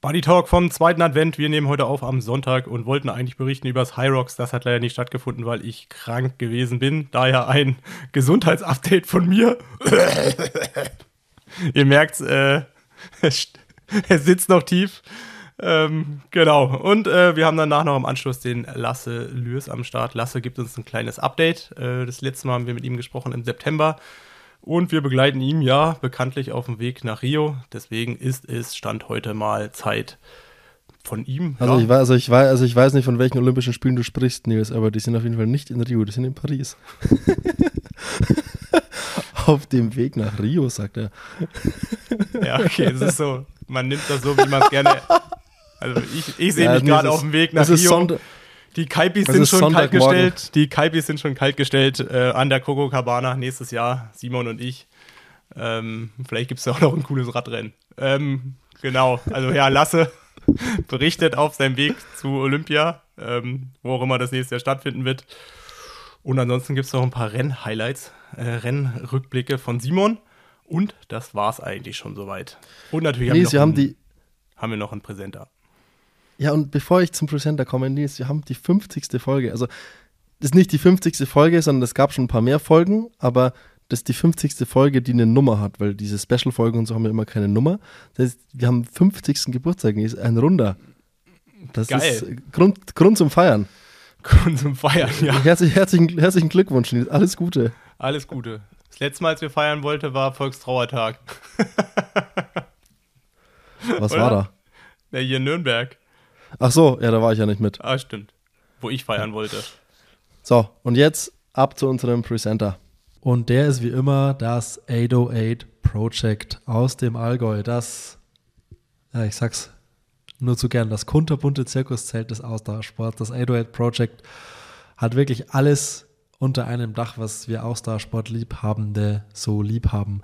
Buddy Talk vom zweiten Advent. Wir nehmen heute auf am Sonntag und wollten eigentlich berichten über das High Rocks. Das hat leider nicht stattgefunden, weil ich krank gewesen bin. Daher ein Gesundheitsupdate von mir. Ihr merkt, äh, es sitzt noch tief. Ähm, genau. Und äh, wir haben danach noch im Anschluss den Lasse Lürs am Start. Lasse gibt uns ein kleines Update. Äh, das letzte Mal haben wir mit ihm gesprochen im September. Und wir begleiten ihn ja bekanntlich auf dem Weg nach Rio. Deswegen ist es Stand heute mal Zeit von ihm. Also, ja. ich weiß, also, ich weiß, also ich weiß nicht, von welchen Olympischen Spielen du sprichst, Nils, aber die sind auf jeden Fall nicht in Rio, die sind in Paris. auf dem Weg nach Rio, sagt er. ja, okay, es ist so, man nimmt das so, wie man es gerne. Also ich, ich sehe ja, mich gerade auf dem Weg nach Rio. Sonntag, die Kaipis sind schon kaltgestellt. Die Kaipis sind schon kaltgestellt äh, an der Coco Cabana nächstes Jahr, Simon und ich. Ähm, vielleicht gibt es ja auch noch ein cooles Radrennen. Ähm, genau, also ja, Lasse berichtet auf seinem Weg zu Olympia, ähm, wo auch immer das nächste Jahr stattfinden wird. Und ansonsten gibt es noch ein paar Renn-Highlights, äh, Rennrückblicke von Simon. Und das war es eigentlich schon soweit. Und natürlich nee, haben, wir haben, die haben wir noch einen Präsenter. Ja, und bevor ich zum Presenter komme, Nils, wir haben die 50. Folge. Also, das ist nicht die 50. Folge, sondern es gab schon ein paar mehr Folgen, aber das ist die 50. Folge, die eine Nummer hat, weil diese Special-Folgen und so haben ja immer keine Nummer. Das heißt, wir haben 50. Geburtstag, ist ein Runder. Das Geil. ist Grund, Grund zum Feiern. Grund zum Feiern, ja. Herzlich, herzlichen, herzlichen Glückwunsch, Nils. Alles Gute. Alles Gute. Das letzte Mal, als wir feiern wollten, war Volkstrauertag. Was Oder? war da? Ja, hier in Nürnberg. Ach so, ja, da war ich ja nicht mit. Ah, stimmt. Wo ich feiern wollte. So, und jetzt ab zu unserem Presenter. Und der ist wie immer das 808 Project aus dem Allgäu. Das, ja, ich sag's nur zu gern, das kunterbunte Zirkuszelt des Ausdauersports. Das 808 Project hat wirklich alles unter einem Dach, was wir Ausdauersportliebhabende so lieb haben.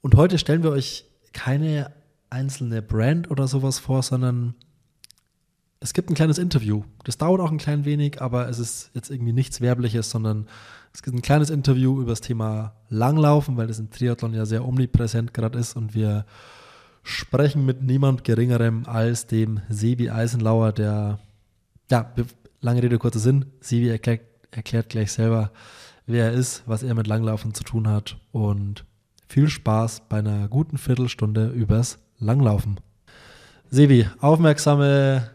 Und heute stellen wir euch keine einzelne Brand oder sowas vor, sondern es gibt ein kleines Interview. Das dauert auch ein klein wenig, aber es ist jetzt irgendwie nichts Werbliches, sondern es gibt ein kleines Interview über das Thema Langlaufen, weil das im Triathlon ja sehr omnipräsent gerade ist und wir sprechen mit niemand Geringerem als dem Sebi Eisenlauer, der, ja, lange Rede, kurzer Sinn. Sebi erklärt, erklärt gleich selber, wer er ist, was er mit Langlaufen zu tun hat und viel Spaß bei einer guten Viertelstunde übers Langlaufen. Sebi, aufmerksame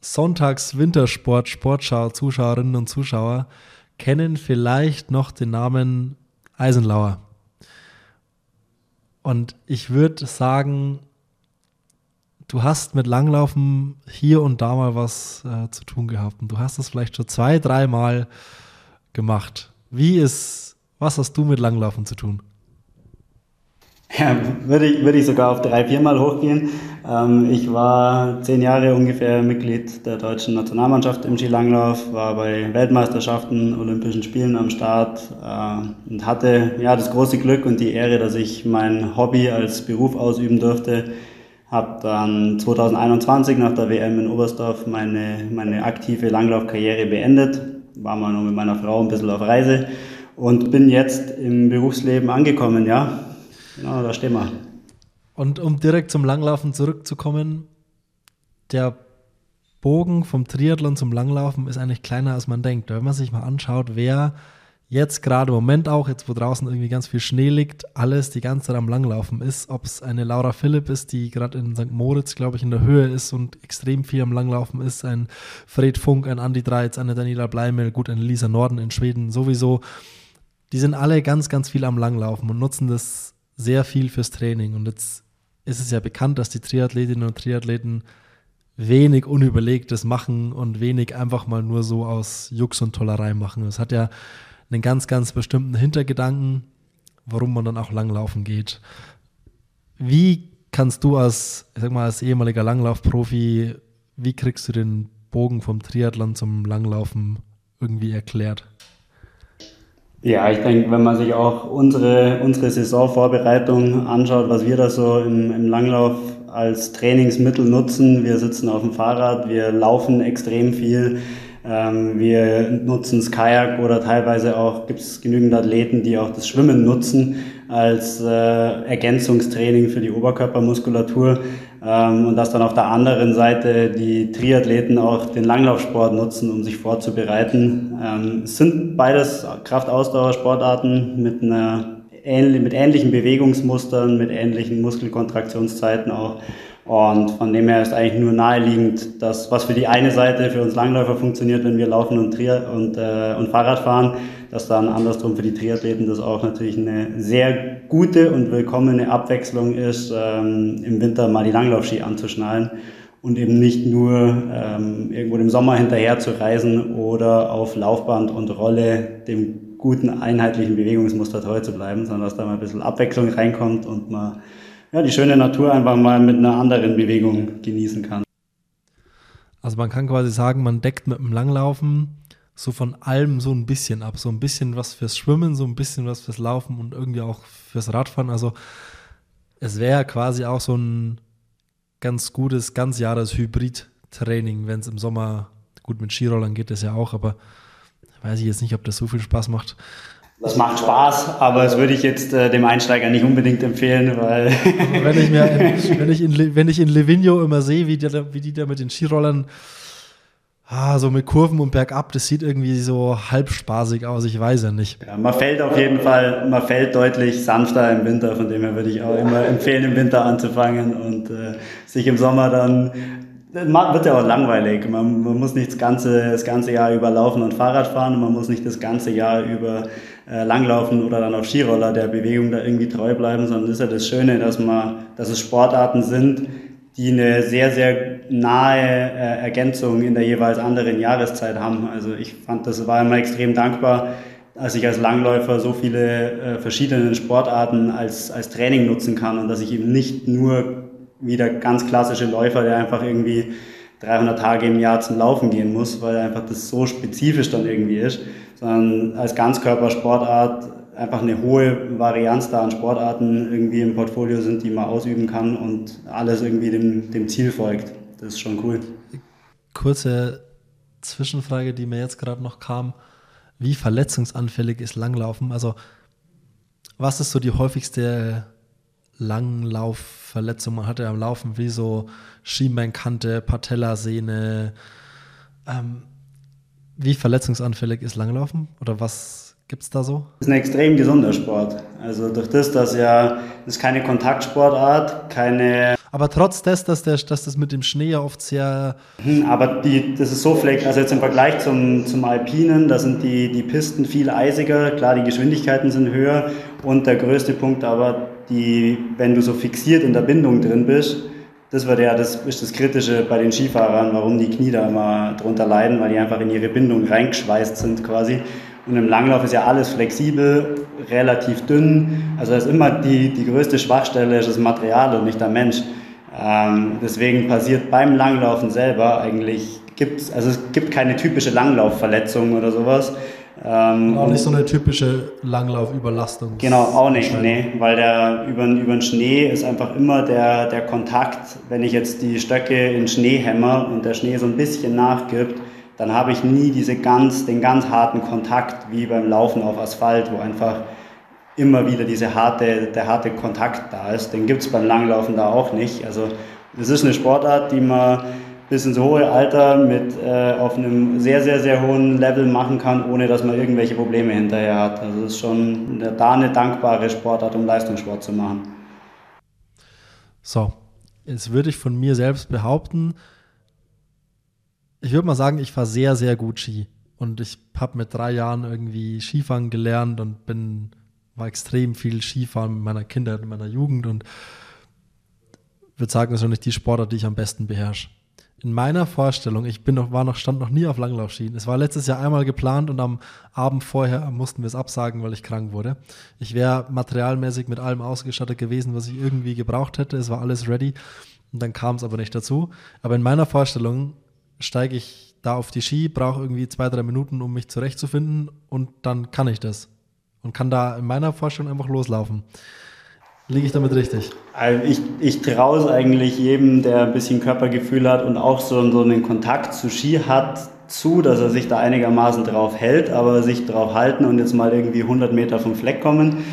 Sonntags-Wintersport, Sportschau, Zuschauerinnen und Zuschauer kennen vielleicht noch den Namen Eisenlauer. Und ich würde sagen, du hast mit Langlaufen hier und da mal was äh, zu tun gehabt. Und du hast das vielleicht schon zwei, dreimal gemacht. Wie ist, was hast du mit Langlaufen zu tun? Ja, würde ich, würde ich sogar auf drei, viermal hochgehen. Ähm, ich war zehn Jahre ungefähr Mitglied der deutschen Nationalmannschaft im Skilanglauf, war bei Weltmeisterschaften, Olympischen Spielen am Start äh, und hatte ja das große Glück und die Ehre, dass ich mein Hobby als Beruf ausüben durfte. Habe dann 2021 nach der WM in Oberstdorf meine, meine aktive Langlaufkarriere beendet. War mal noch mit meiner Frau ein bisschen auf Reise und bin jetzt im Berufsleben angekommen, ja. Genau, da stehen wir. Und um direkt zum Langlaufen zurückzukommen, der Bogen vom Triathlon zum Langlaufen ist eigentlich kleiner, als man denkt. Wenn man sich mal anschaut, wer jetzt gerade im Moment auch, jetzt wo draußen irgendwie ganz viel Schnee liegt, alles die ganze Zeit am Langlaufen ist, ob es eine Laura Philipp ist, die gerade in St. Moritz, glaube ich, in der Höhe ist und extrem viel am Langlaufen ist, ein Fred Funk, ein Andi Dreiz, eine Daniela Bleimel, gut, eine Lisa Norden in Schweden sowieso. Die sind alle ganz, ganz viel am Langlaufen und nutzen das sehr viel fürs Training. Und jetzt ist es ja bekannt, dass die Triathletinnen und Triathleten wenig Unüberlegtes machen und wenig einfach mal nur so aus Jux und Tollerei machen. Es hat ja einen ganz, ganz bestimmten Hintergedanken, warum man dann auch langlaufen geht. Wie kannst du als, ich sag mal, als ehemaliger Langlaufprofi, wie kriegst du den Bogen vom Triathlon zum Langlaufen irgendwie erklärt? Ja, ich denke, wenn man sich auch unsere, unsere Saisonvorbereitung anschaut, was wir da so im, im Langlauf als Trainingsmittel nutzen, wir sitzen auf dem Fahrrad, wir laufen extrem viel, ähm, wir nutzen das Kajak oder teilweise auch gibt es genügend Athleten, die auch das Schwimmen nutzen als äh, Ergänzungstraining für die Oberkörpermuskulatur. Ähm, und dass dann auf der anderen Seite die Triathleten auch den Langlaufsport nutzen, um sich vorzubereiten. Ähm, es sind beides Kraftausdauersportarten mit einer mit ähnlichen Bewegungsmustern, mit ähnlichen Muskelkontraktionszeiten auch. Und von dem her ist eigentlich nur naheliegend, dass was für die eine Seite für uns Langläufer funktioniert, wenn wir laufen und, und, äh, und Fahrrad fahren, dass dann andersrum für die Triathleten das auch natürlich eine sehr gute und willkommene Abwechslung ist, ähm, im Winter mal die Langlaufski anzuschnallen und eben nicht nur ähm, irgendwo im Sommer hinterher zu reisen oder auf Laufband und Rolle dem guten einheitlichen Bewegungsmuster treu zu bleiben, sondern dass da mal ein bisschen Abwechslung reinkommt und man ja, die schöne Natur einfach mal mit einer anderen Bewegung genießen kann. Also man kann quasi sagen, man deckt mit dem Langlaufen so von allem so ein bisschen ab. So ein bisschen was fürs Schwimmen, so ein bisschen was fürs Laufen und irgendwie auch fürs Radfahren. Also es wäre quasi auch so ein ganz gutes, ganz Jahres Hybrid-Training, wenn es im Sommer, gut mit Skirollern geht das ja auch, aber weiß ich jetzt nicht, ob das so viel Spaß macht. Das macht Spaß, aber das würde ich jetzt äh, dem Einsteiger nicht unbedingt empfehlen, weil. wenn ich, mir in, wenn, ich in, wenn ich in Livigno immer sehe, wie die, wie die da mit den Skirollern ah, so mit Kurven und bergab, das sieht irgendwie so halb spaßig aus, ich weiß ja nicht. Ja, man fällt auf jeden Fall, man fällt deutlich sanfter im Winter, von dem her würde ich auch immer empfehlen, im Winter anzufangen und äh, sich im Sommer dann wird ja auch langweilig. Man, man, muss nicht das ganze, das ganze Jahr über laufen und Fahrrad fahren und man muss nicht das ganze Jahr über äh, langlaufen oder dann auf Skiroller der Bewegung da irgendwie treu bleiben, sondern das ist ja das Schöne, dass man, dass es Sportarten sind, die eine sehr, sehr nahe äh, Ergänzung in der jeweils anderen Jahreszeit haben. Also ich fand, das war immer extrem dankbar, als ich als Langläufer so viele äh, verschiedene Sportarten als, als Training nutzen kann und dass ich eben nicht nur wie der ganz klassische Läufer, der einfach irgendwie 300 Tage im Jahr zum Laufen gehen muss, weil einfach das so spezifisch dann irgendwie ist, sondern als Ganzkörpersportart einfach eine hohe Varianz da an Sportarten irgendwie im Portfolio sind, die man ausüben kann und alles irgendwie dem, dem Ziel folgt. Das ist schon cool. Kurze Zwischenfrage, die mir jetzt gerade noch kam. Wie verletzungsanfällig ist Langlaufen? Also, was ist so die häufigste Langlaufverletzung. Man hatte am Laufen wie so Schienbeinkante, Patellasehne. Ähm, wie verletzungsanfällig ist Langlaufen? Oder was gibt es da so? Das ist ein extrem gesunder Sport. Also durch das, dass ja, das ist keine Kontaktsportart, keine. Aber trotz des, dass, der, dass das mit dem Schnee ja oft sehr. Hm, aber die, das ist so fleck, also jetzt im Vergleich zum, zum Alpinen, da sind die, die Pisten viel eisiger, klar, die Geschwindigkeiten sind höher und der größte Punkt aber, die, wenn du so fixiert in der Bindung drin bist, das wird ja das, ist das Kritische bei den Skifahrern, warum die Knie da immer drunter leiden, weil die einfach in ihre Bindung reingeschweißt sind quasi. Und im Langlauf ist ja alles flexibel, relativ dünn. Also ist immer die, die größte Schwachstelle ist das Material und nicht der Mensch. Ähm, deswegen passiert beim Langlaufen selber eigentlich, gibt's, also es gibt keine typische Langlaufverletzung oder sowas, ähm, auch nicht so eine typische Langlaufüberlastung. Genau, auch nicht, nee, weil der über, über den Schnee ist einfach immer der, der Kontakt, wenn ich jetzt die Stöcke in Schnee hämmer und der Schnee so ein bisschen nachgibt, dann habe ich nie diese ganz, den ganz harten Kontakt wie beim Laufen auf Asphalt, wo einfach immer wieder diese harte, der harte Kontakt da ist. Den gibt es beim Langlaufen da auch nicht. Also es ist eine Sportart, die man bis ins hohe Alter mit äh, auf einem sehr, sehr, sehr hohen Level machen kann, ohne dass man irgendwelche Probleme hinterher hat. Also es ist schon da eine dankbare Sportart, um Leistungssport zu machen. So, jetzt würde ich von mir selbst behaupten, ich würde mal sagen, ich fahre sehr, sehr gut Ski. Und ich habe mit drei Jahren irgendwie Skifahren gelernt und bin, war extrem viel Skifahren mit meiner Kindheit, in meiner Jugend und würde sagen, das ist nicht die Sportart, die ich am besten beherrsche in meiner Vorstellung, ich bin noch, war noch, stand noch nie auf Langlaufschienen. Es war letztes Jahr einmal geplant und am Abend vorher mussten wir es absagen, weil ich krank wurde. Ich wäre materialmäßig mit allem ausgestattet gewesen, was ich irgendwie gebraucht hätte. Es war alles ready und dann kam es aber nicht dazu. Aber in meiner Vorstellung steige ich da auf die Ski, brauche irgendwie zwei, drei Minuten, um mich zurechtzufinden und dann kann ich das. Und kann da in meiner Vorstellung einfach loslaufen. Liege ich damit richtig? Also ich, ich traue es eigentlich jedem, der ein bisschen Körpergefühl hat und auch so, so einen Kontakt zu Ski hat, zu, dass er sich da einigermaßen drauf hält, aber sich drauf halten und jetzt mal irgendwie 100 Meter vom Fleck kommen.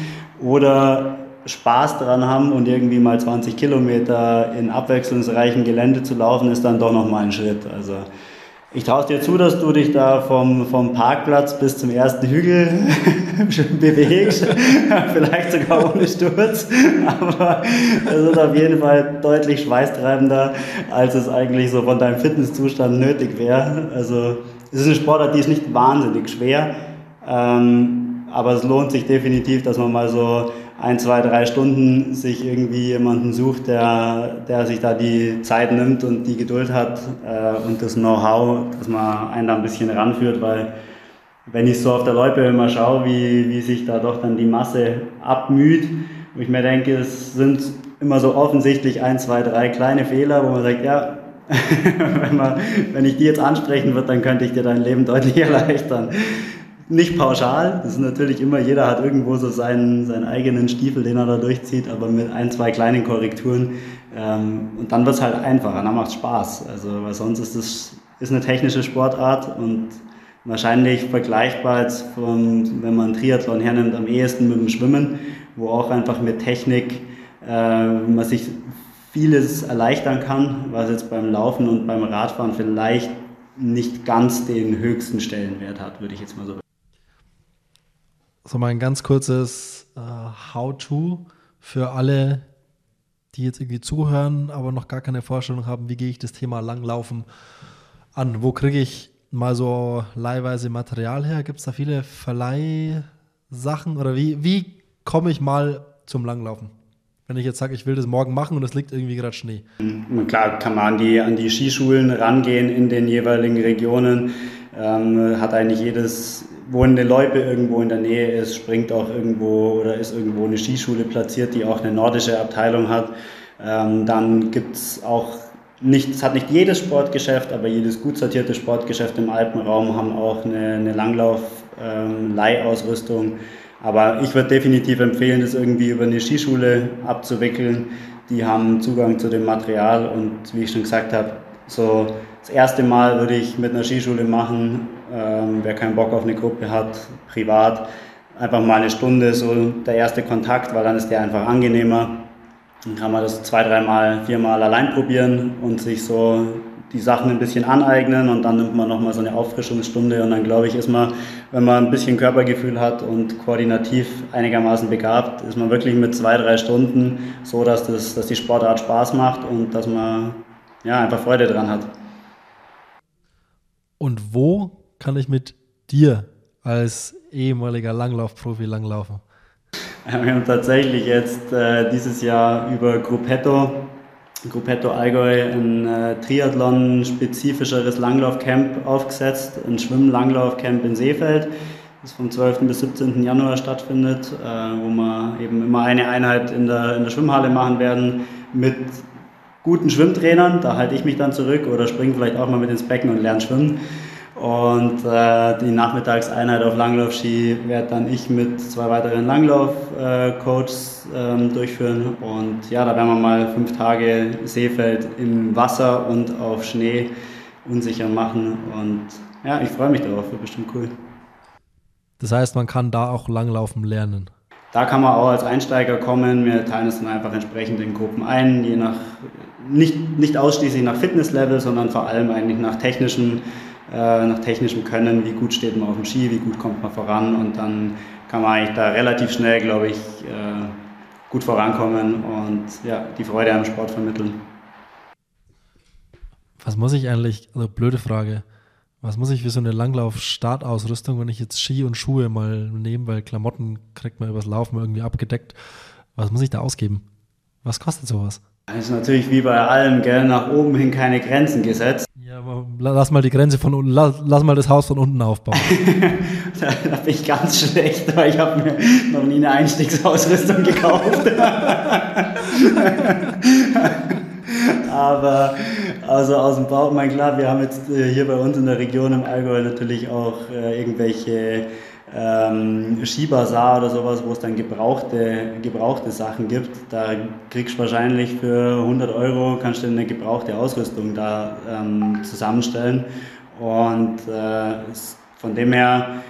Oder Spaß dran haben und irgendwie mal 20 Kilometer in abwechslungsreichem Gelände zu laufen, ist dann doch nochmal ein Schritt. Also ich traue dir zu, dass du dich da vom, vom Parkplatz bis zum ersten Hügel bewegst. Vielleicht sogar ohne Sturz. Aber es ist auf jeden Fall deutlich schweißtreibender, als es eigentlich so von deinem Fitnesszustand nötig wäre. Also es ist eine Sportart, die ist nicht wahnsinnig schwer. Ähm, aber es lohnt sich definitiv, dass man mal so ein, zwei, drei Stunden sich irgendwie jemanden sucht, der, der sich da die Zeit nimmt und die Geduld hat äh, und das Know-how, dass man einen da ein bisschen ranführt, weil wenn ich so auf der Loipe immer schaue, wie, wie sich da doch dann die Masse abmüht, wo ich mir denke, es sind immer so offensichtlich ein, zwei, drei kleine Fehler, wo man sagt, ja, wenn, man, wenn ich die jetzt ansprechen würde, dann könnte ich dir dein Leben deutlich erleichtern nicht pauschal. Das ist natürlich immer, jeder hat irgendwo so seinen, seinen eigenen Stiefel, den er da durchzieht, aber mit ein, zwei kleinen Korrekturen. Ähm, und dann wird es halt einfacher, dann macht es Spaß. Also, weil sonst ist es ist eine technische Sportart und wahrscheinlich vergleichbar als von, wenn man Triathlon hernimmt, am ehesten mit dem Schwimmen, wo auch einfach mit Technik äh, man sich vieles erleichtern kann, was jetzt beim Laufen und beim Radfahren vielleicht nicht ganz den höchsten Stellenwert hat, würde ich jetzt mal so so mal ein ganz kurzes äh, How-To für alle, die jetzt irgendwie zuhören, aber noch gar keine Vorstellung haben, wie gehe ich das Thema Langlaufen an? Wo kriege ich mal so leihweise Material her? Gibt es da viele Verleihsachen oder wie, wie komme ich mal zum Langlaufen? Wenn ich jetzt sage, ich will das morgen machen und es liegt irgendwie gerade Schnee. Klar kann man an die, an die Skischulen rangehen in den jeweiligen Regionen. Ähm, hat eigentlich jedes, wo eine Loipe irgendwo in der Nähe ist, springt auch irgendwo oder ist irgendwo eine Skischule platziert, die auch eine nordische Abteilung hat. Ähm, dann gibt es auch nicht, es hat nicht jedes Sportgeschäft, aber jedes gut sortierte Sportgeschäft im Alpenraum haben auch eine, eine Langlauf-Leihausrüstung. Ähm, aber ich würde definitiv empfehlen, das irgendwie über eine Skischule abzuwickeln. Die haben Zugang zu dem Material und wie ich schon gesagt habe, so das erste Mal würde ich mit einer Skischule machen, ähm, wer keinen Bock auf eine Gruppe hat, privat, einfach mal eine Stunde, so der erste Kontakt, weil dann ist der einfach angenehmer. Dann kann man das zwei, dreimal, viermal allein probieren und sich so die Sachen ein bisschen aneignen und dann nimmt man nochmal so eine Auffrischungsstunde und dann glaube ich, ist man, wenn man ein bisschen Körpergefühl hat und koordinativ einigermaßen begabt, ist man wirklich mit zwei, drei Stunden so, dass, das, dass die Sportart Spaß macht und dass man ja, einfach Freude dran hat. Und wo kann ich mit dir als ehemaliger Langlaufprofi langlaufen? Wir haben tatsächlich jetzt äh, dieses Jahr über Gruppetto, Gruppetto Allgäu, ein äh, Triathlon-spezifischeres Langlaufcamp aufgesetzt, ein Schwimm-Langlaufcamp in Seefeld, das vom 12. bis 17. Januar stattfindet, äh, wo wir eben immer eine Einheit in der, in der Schwimmhalle machen werden mit guten Schwimmtrainern, da halte ich mich dann zurück oder springe vielleicht auch mal mit ins Becken und lerne schwimmen. Und äh, die Nachmittagseinheit auf Langlaufski werde dann ich mit zwei weiteren Langlauf-Coaches äh, durchführen. Und ja, da werden wir mal fünf Tage Seefeld im Wasser und auf Schnee unsicher machen. Und ja, ich freue mich darauf, wird bestimmt cool. Das heißt, man kann da auch Langlaufen lernen. Da kann man auch als Einsteiger kommen. Wir teilen es dann einfach entsprechend in Gruppen ein, je nach, nicht, nicht ausschließlich nach Fitnesslevel, sondern vor allem eigentlich nach technischem, äh, nach technischem Können. Wie gut steht man auf dem Ski, wie gut kommt man voran und dann kann man eigentlich da relativ schnell, glaube ich, äh, gut vorankommen und ja, die Freude am Sport vermitteln. Was muss ich eigentlich, also blöde Frage, was muss ich für so eine Langlauf-Startausrüstung, wenn ich jetzt Ski und Schuhe mal nehme, weil Klamotten kriegt man übers Laufen irgendwie abgedeckt. Was muss ich da ausgeben? Was kostet sowas? Das ist natürlich wie bei allem, gell, nach oben hin keine Grenzen gesetzt. Ja, aber lass mal die Grenze von unten, lass, lass mal das Haus von unten aufbauen. da, da, bin ich ganz schlecht, weil ich habe mir noch nie eine Einstiegsausrüstung gekauft. Aber also aus dem Bauch, mein klar, wir haben jetzt äh, hier bei uns in der Region im Allgäu natürlich auch äh, irgendwelche ähm, Skibazar oder sowas, wo es dann gebrauchte, gebrauchte Sachen gibt. Da kriegst du wahrscheinlich für 100 Euro kannst du eine gebrauchte Ausrüstung da ähm, zusammenstellen. Und äh, von dem her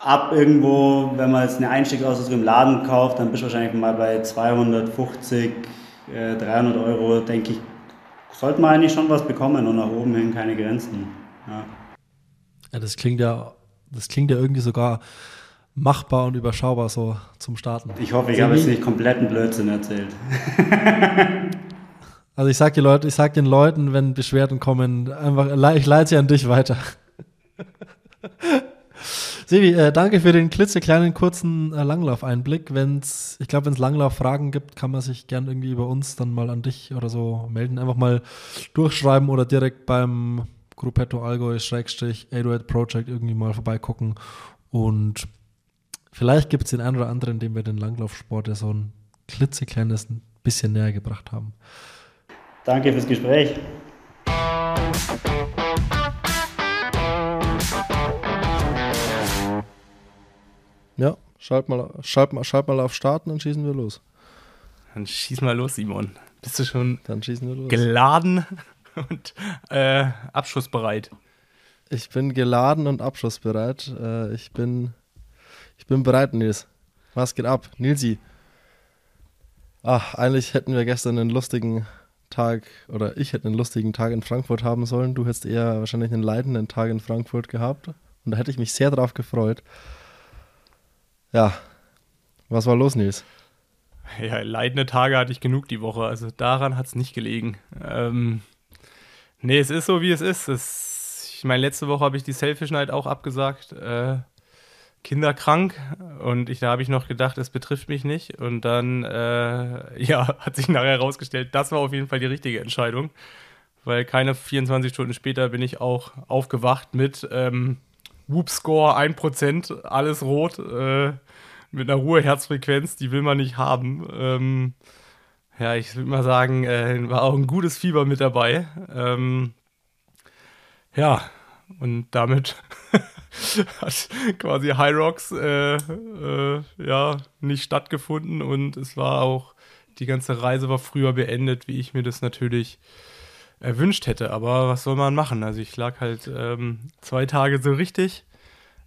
ab irgendwo, wenn man jetzt eine Einstiegsausrüstung im Laden kauft, dann bist du wahrscheinlich mal bei 250, äh, 300 Euro, denke ich, sollte man eigentlich schon was bekommen und nach oben hin keine Grenzen. Ja. ja, das klingt ja, das klingt ja irgendwie sogar machbar und überschaubar so zum Starten. Ich hoffe, ich habe jetzt nicht kompletten Blödsinn erzählt. also ich sag, die Leute, ich sag den Leuten, wenn Beschwerden kommen, einfach, ich leite sie an dich weiter. Sevi, äh, danke für den klitzekleinen kurzen äh, Langlauf-Einblick. Ich glaube, wenn es Langlauffragen gibt, kann man sich gern irgendwie über uns dann mal an dich oder so melden. Einfach mal durchschreiben oder direkt beim Gruppetto Allgäu Schrägstrich 808 Project irgendwie mal vorbeigucken. Und vielleicht gibt es den einen oder anderen, dem wir den Langlaufsport ja so ein klitzekleines bisschen näher gebracht haben. Danke fürs Gespräch. Ja, schalt mal, schalt mal, schalt mal auf Starten, dann schießen wir los. Dann schieß mal los, Simon. Bist du schon dann schießen wir los. geladen und äh, abschussbereit? Ich bin geladen und abschussbereit. Äh, ich, bin, ich bin bereit, Nils. Was geht ab? Nilsi. Ach, eigentlich hätten wir gestern einen lustigen Tag oder ich hätte einen lustigen Tag in Frankfurt haben sollen. Du hättest eher wahrscheinlich einen leidenden Tag in Frankfurt gehabt. Und da hätte ich mich sehr drauf gefreut. Ja, was war los, Nils? Ja, leidende Tage hatte ich genug die Woche, also daran hat es nicht gelegen. Ähm, nee, es ist so, wie es ist. Es, ich meine, letzte Woche habe ich die Selfish Night auch abgesagt. Äh, kinderkrank und ich, da habe ich noch gedacht, es betrifft mich nicht. Und dann, äh, ja, hat sich nachher herausgestellt, das war auf jeden Fall die richtige Entscheidung. Weil keine 24 Stunden später bin ich auch aufgewacht mit ähm, Whoop-Score 1%, alles rot. Äh, mit einer Ruheherzfrequenz, die will man nicht haben. Ähm, ja, ich würde mal sagen, äh, war auch ein gutes Fieber mit dabei. Ähm, ja, und damit hat quasi High Rocks äh, äh, ja, nicht stattgefunden und es war auch, die ganze Reise war früher beendet, wie ich mir das natürlich erwünscht hätte. Aber was soll man machen? Also ich lag halt ähm, zwei Tage so richtig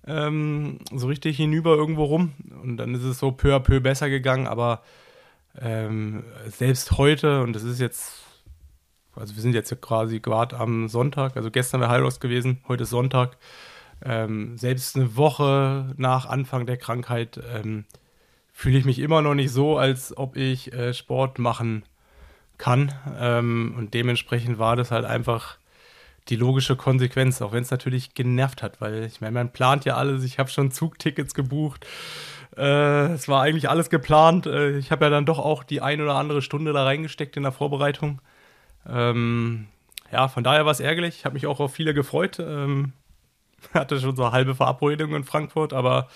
ähm, so richtig hinüber irgendwo rum. Und dann ist es so peu à peu besser gegangen, aber ähm, selbst heute, und das ist jetzt, also wir sind jetzt quasi gerade am Sonntag, also gestern wäre Hyros gewesen, heute ist Sonntag, ähm, selbst eine Woche nach Anfang der Krankheit ähm, fühle ich mich immer noch nicht so, als ob ich äh, Sport machen kann. Ähm, und dementsprechend war das halt einfach die logische Konsequenz, auch wenn es natürlich genervt hat, weil ich meine, man plant ja alles, ich habe schon Zugtickets gebucht. Äh, es war eigentlich alles geplant. Äh, ich habe ja dann doch auch die ein oder andere Stunde da reingesteckt in der Vorbereitung. Ähm, ja, von daher war es ärgerlich. Ich habe mich auch auf viele gefreut. Ähm, hatte schon so halbe Verabredung in Frankfurt, aber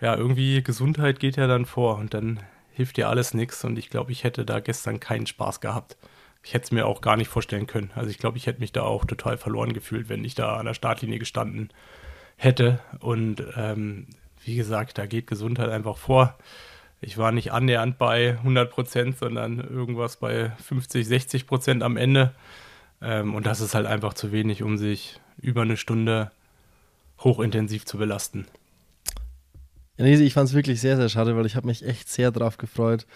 ja, irgendwie Gesundheit geht ja dann vor und dann hilft dir alles nichts und ich glaube, ich hätte da gestern keinen Spaß gehabt ich hätte es mir auch gar nicht vorstellen können. Also ich glaube, ich hätte mich da auch total verloren gefühlt, wenn ich da an der Startlinie gestanden hätte. Und ähm, wie gesagt, da geht Gesundheit einfach vor. Ich war nicht annähernd bei 100 Prozent, sondern irgendwas bei 50, 60 Prozent am Ende. Ähm, und das ist halt einfach zu wenig, um sich über eine Stunde hochintensiv zu belasten. Ja, ich fand es wirklich sehr, sehr schade, weil ich habe mich echt sehr drauf gefreut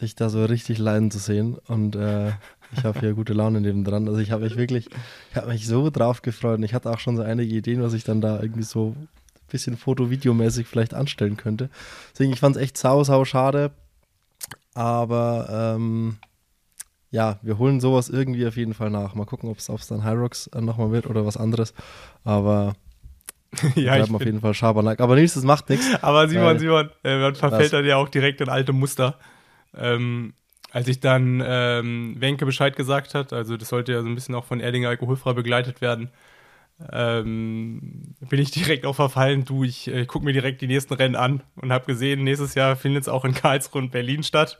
dich da so richtig leiden zu sehen. Und äh, ich habe hier gute Laune neben dran. Also ich habe mich wirklich, ich habe mich so drauf gefreut. Und ich hatte auch schon so einige Ideen, was ich dann da irgendwie so ein bisschen foto-videomäßig vielleicht anstellen könnte. Deswegen, ich fand es echt sau, sau schade. Aber ähm, ja, wir holen sowas irgendwie auf jeden Fall nach. Mal gucken, ob es dann Hyrox äh, nochmal wird oder was anderes. Aber ja, bleiben auf jeden Fall Schabernack. Aber nichts, das macht nichts. Aber Simon, Simon, äh, man verfällt dann ja auch direkt in alte Muster. Ähm, als ich dann ähm, Wenke Bescheid gesagt hat, also das sollte ja so ein bisschen auch von Erdinger alkoholfrei begleitet werden, ähm, bin ich direkt auch verfallen. Du, ich, äh, gucke mir direkt die nächsten Rennen an und habe gesehen, nächstes Jahr findet es auch in Karlsruhe und Berlin statt,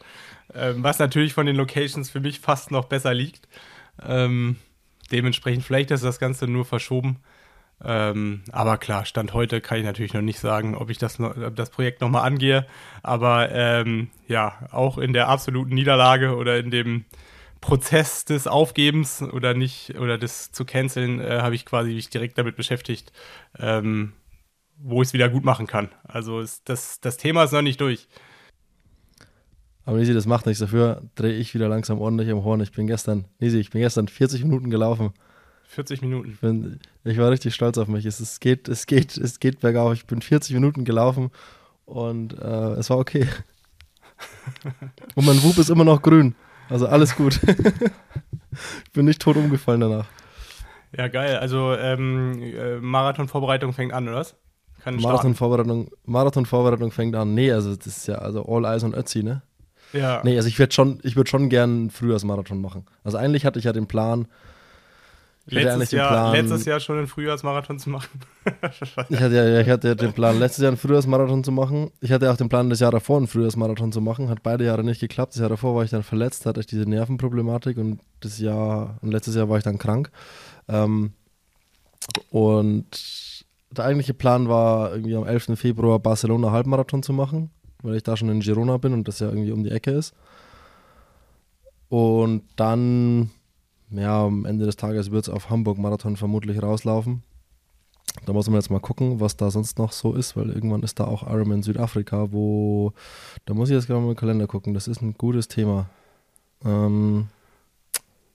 ähm, was natürlich von den Locations für mich fast noch besser liegt. Ähm, dementsprechend, vielleicht ist das Ganze nur verschoben. Ähm, aber klar, Stand heute kann ich natürlich noch nicht sagen, ob ich das, noch, das Projekt nochmal angehe. Aber ähm, ja, auch in der absoluten Niederlage oder in dem Prozess des Aufgebens oder nicht oder des zu canceln, äh, habe ich quasi mich direkt damit beschäftigt. Ähm, wo ich es wieder gut machen kann. Also ist das, das Thema ist noch nicht durch. Aber Nisi, das macht nichts dafür, drehe ich wieder langsam ordentlich im Horn. Ich bin gestern, Nisi, ich bin gestern 40 Minuten gelaufen. 40 Minuten. Ich, bin, ich war richtig stolz auf mich. Es, es, geht, es geht, es geht bergauf. Ich bin 40 Minuten gelaufen und äh, es war okay. und mein Wub ist immer noch grün. Also alles gut. ich bin nicht tot umgefallen danach. Ja, geil. Also ähm, äh, Marathon-Vorbereitung fängt an, oder was? Marathon-Vorbereitung Marathon fängt an. Nee, also das ist ja also All Eyes on Ötzi, ne? Ja. Nee, also ich würde schon, ich würde schon gern einen Frühjahrsmarathon machen. Also eigentlich hatte ich ja den Plan. Letztes Jahr, Plan, letztes Jahr schon einen Frühjahrsmarathon zu machen. ich, hatte ja, ich hatte ja den Plan, letztes Jahr einen Frühjahrsmarathon zu machen. Ich hatte auch den Plan, das Jahr davor einen Frühjahrsmarathon zu machen. Hat beide Jahre nicht geklappt. Das Jahr davor war ich dann verletzt, hatte ich diese Nervenproblematik und das Jahr, und letztes Jahr war ich dann krank. Ähm, und der eigentliche Plan war, irgendwie am 11. Februar Barcelona Halbmarathon zu machen weil ich da schon in Girona bin und das ja irgendwie um die Ecke ist. Und dann, ja, am Ende des Tages wird es auf Hamburg-Marathon vermutlich rauslaufen. Da muss man jetzt mal gucken, was da sonst noch so ist, weil irgendwann ist da auch Ironman Südafrika, wo, da muss ich jetzt gerade mal im Kalender gucken, das ist ein gutes Thema. Ähm,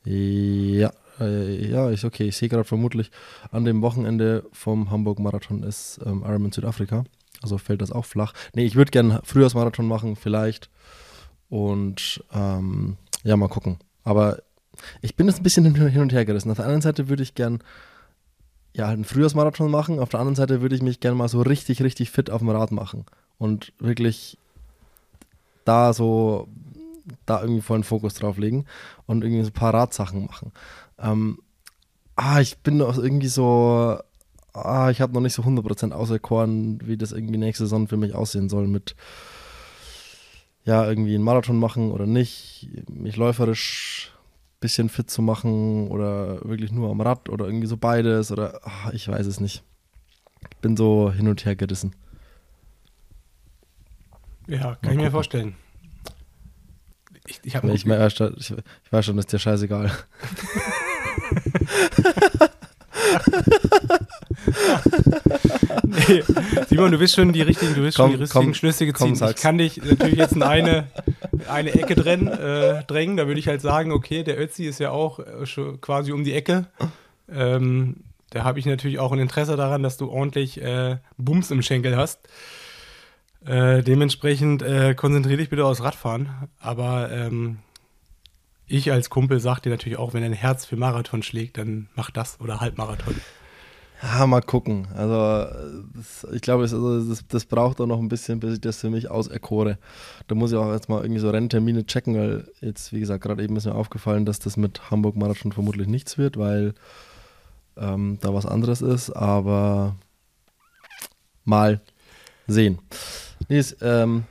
ja, äh, ja, ist okay. Ich sehe gerade vermutlich an dem Wochenende vom Hamburg-Marathon ist ähm, Ironman Südafrika. Also fällt das auch flach. Nee, ich würde gerne Frühjahrsmarathon machen, vielleicht. Und ähm, ja, mal gucken. Aber ich bin jetzt ein bisschen hin und her gerissen. Auf der anderen Seite würde ich gern ja, einen Frühjahrsmarathon machen. Auf der anderen Seite würde ich mich gerne mal so richtig, richtig fit auf dem Rad machen. Und wirklich da so, da irgendwie vollen Fokus drauf legen und irgendwie so ein paar Radsachen machen. Ähm, ah, ich bin doch irgendwie so ah, ich habe noch nicht so 100% auserkoren, wie das irgendwie nächste Saison für mich aussehen soll mit ja, irgendwie einen Marathon machen oder nicht, mich läuferisch bisschen fit zu machen oder wirklich nur am Rad oder irgendwie so beides oder ach, ich weiß es nicht. Ich bin so hin und her gerissen. Ja, kann Mal ich mir vorstellen. Ich, ich, ich, ich, ich, ich weiß schon, ist dir scheißegal. Simon, du bist schon die richtigen, du bist komm, schon die richtigen komm, Schlüsse gezogen. Ich kann dich natürlich jetzt in eine, eine Ecke drin, äh, drängen. Da würde ich halt sagen, okay, der Ötzi ist ja auch äh, schon quasi um die Ecke. Ähm, da habe ich natürlich auch ein Interesse daran, dass du ordentlich äh, Bums im Schenkel hast. Äh, dementsprechend äh, konzentriere dich bitte aufs Radfahren. Aber ähm, ich als Kumpel sage dir natürlich auch, wenn dein Herz für Marathon schlägt, dann mach das oder Halbmarathon. Ja, mal gucken. Also, das, ich glaube, also, das, das, braucht auch noch ein bisschen, bis ich das für mich auserkore. Da muss ich auch jetzt mal irgendwie so Renntermine checken, weil jetzt, wie gesagt, gerade eben ist mir aufgefallen, dass das mit Hamburg Marathon vermutlich nichts wird, weil ähm, da was anderes ist. Aber mal sehen. Nee, ähm,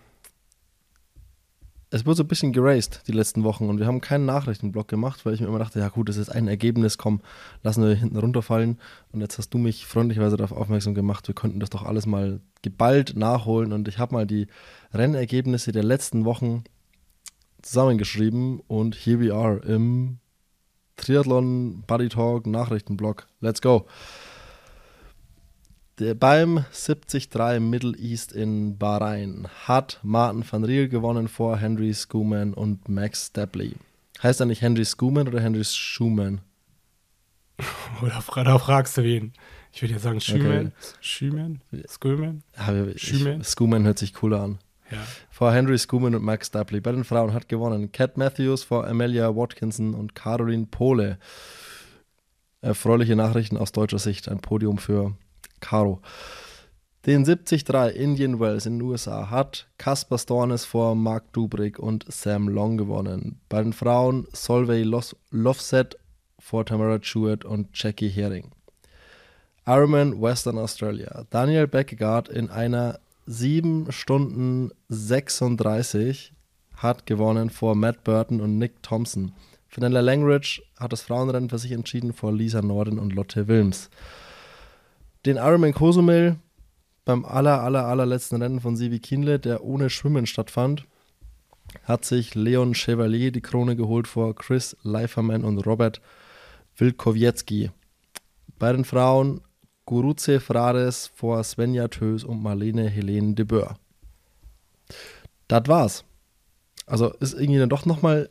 es wurde so ein bisschen geraced die letzten Wochen und wir haben keinen Nachrichtenblock gemacht, weil ich mir immer dachte, ja gut, das ist ein Ergebnis, komm, lassen wir hinten runterfallen. Und jetzt hast du mich freundlicherweise darauf aufmerksam gemacht, wir könnten das doch alles mal geballt nachholen und ich habe mal die Rennergebnisse der letzten Wochen zusammengeschrieben und here we are im Triathlon Buddy Talk Nachrichtenblock. Let's go beim 73 Middle East in Bahrain hat Martin van Riel gewonnen vor Henry Schumann und Max Stapley. Heißt er nicht Henry Schumann oder Henry Schumann? Oder da fragst du wen? Ich würde ja sagen Schumann. Okay. Schumann? Schumann? Ja, Schumann hört sich cooler an. Ja. Vor Henry Schumann und Max Stapley. Bei den Frauen hat gewonnen Cat Matthews vor Amelia Watkinson und Caroline Pohle. Erfreuliche Nachrichten aus deutscher Sicht. Ein Podium für Caro. Den 73 Indian Wells in den USA hat Caspar Stornes vor Mark Dubrick und Sam Long gewonnen. Bei den Frauen Solveig Lofset vor Tamara Jewett und Jackie Hering. Ironman Western Australia. Daniel Beckegaard in einer 7 Stunden 36 hat gewonnen vor Matt Burton und Nick Thompson. Fenella Langridge hat das Frauenrennen für sich entschieden vor Lisa Norden und Lotte Wilms den Ironman Cozumel beim aller, aller, allerletzten Rennen von Sivi Kienle, der ohne Schwimmen stattfand, hat sich Leon Chevalier die Krone geholt vor Chris Leiferman und Robert Wilkowiecki. Bei den Frauen Guruze Frades vor Svenja Tös und Marlene Helene de Boer. Das war's. Also ist irgendwie dann doch nochmal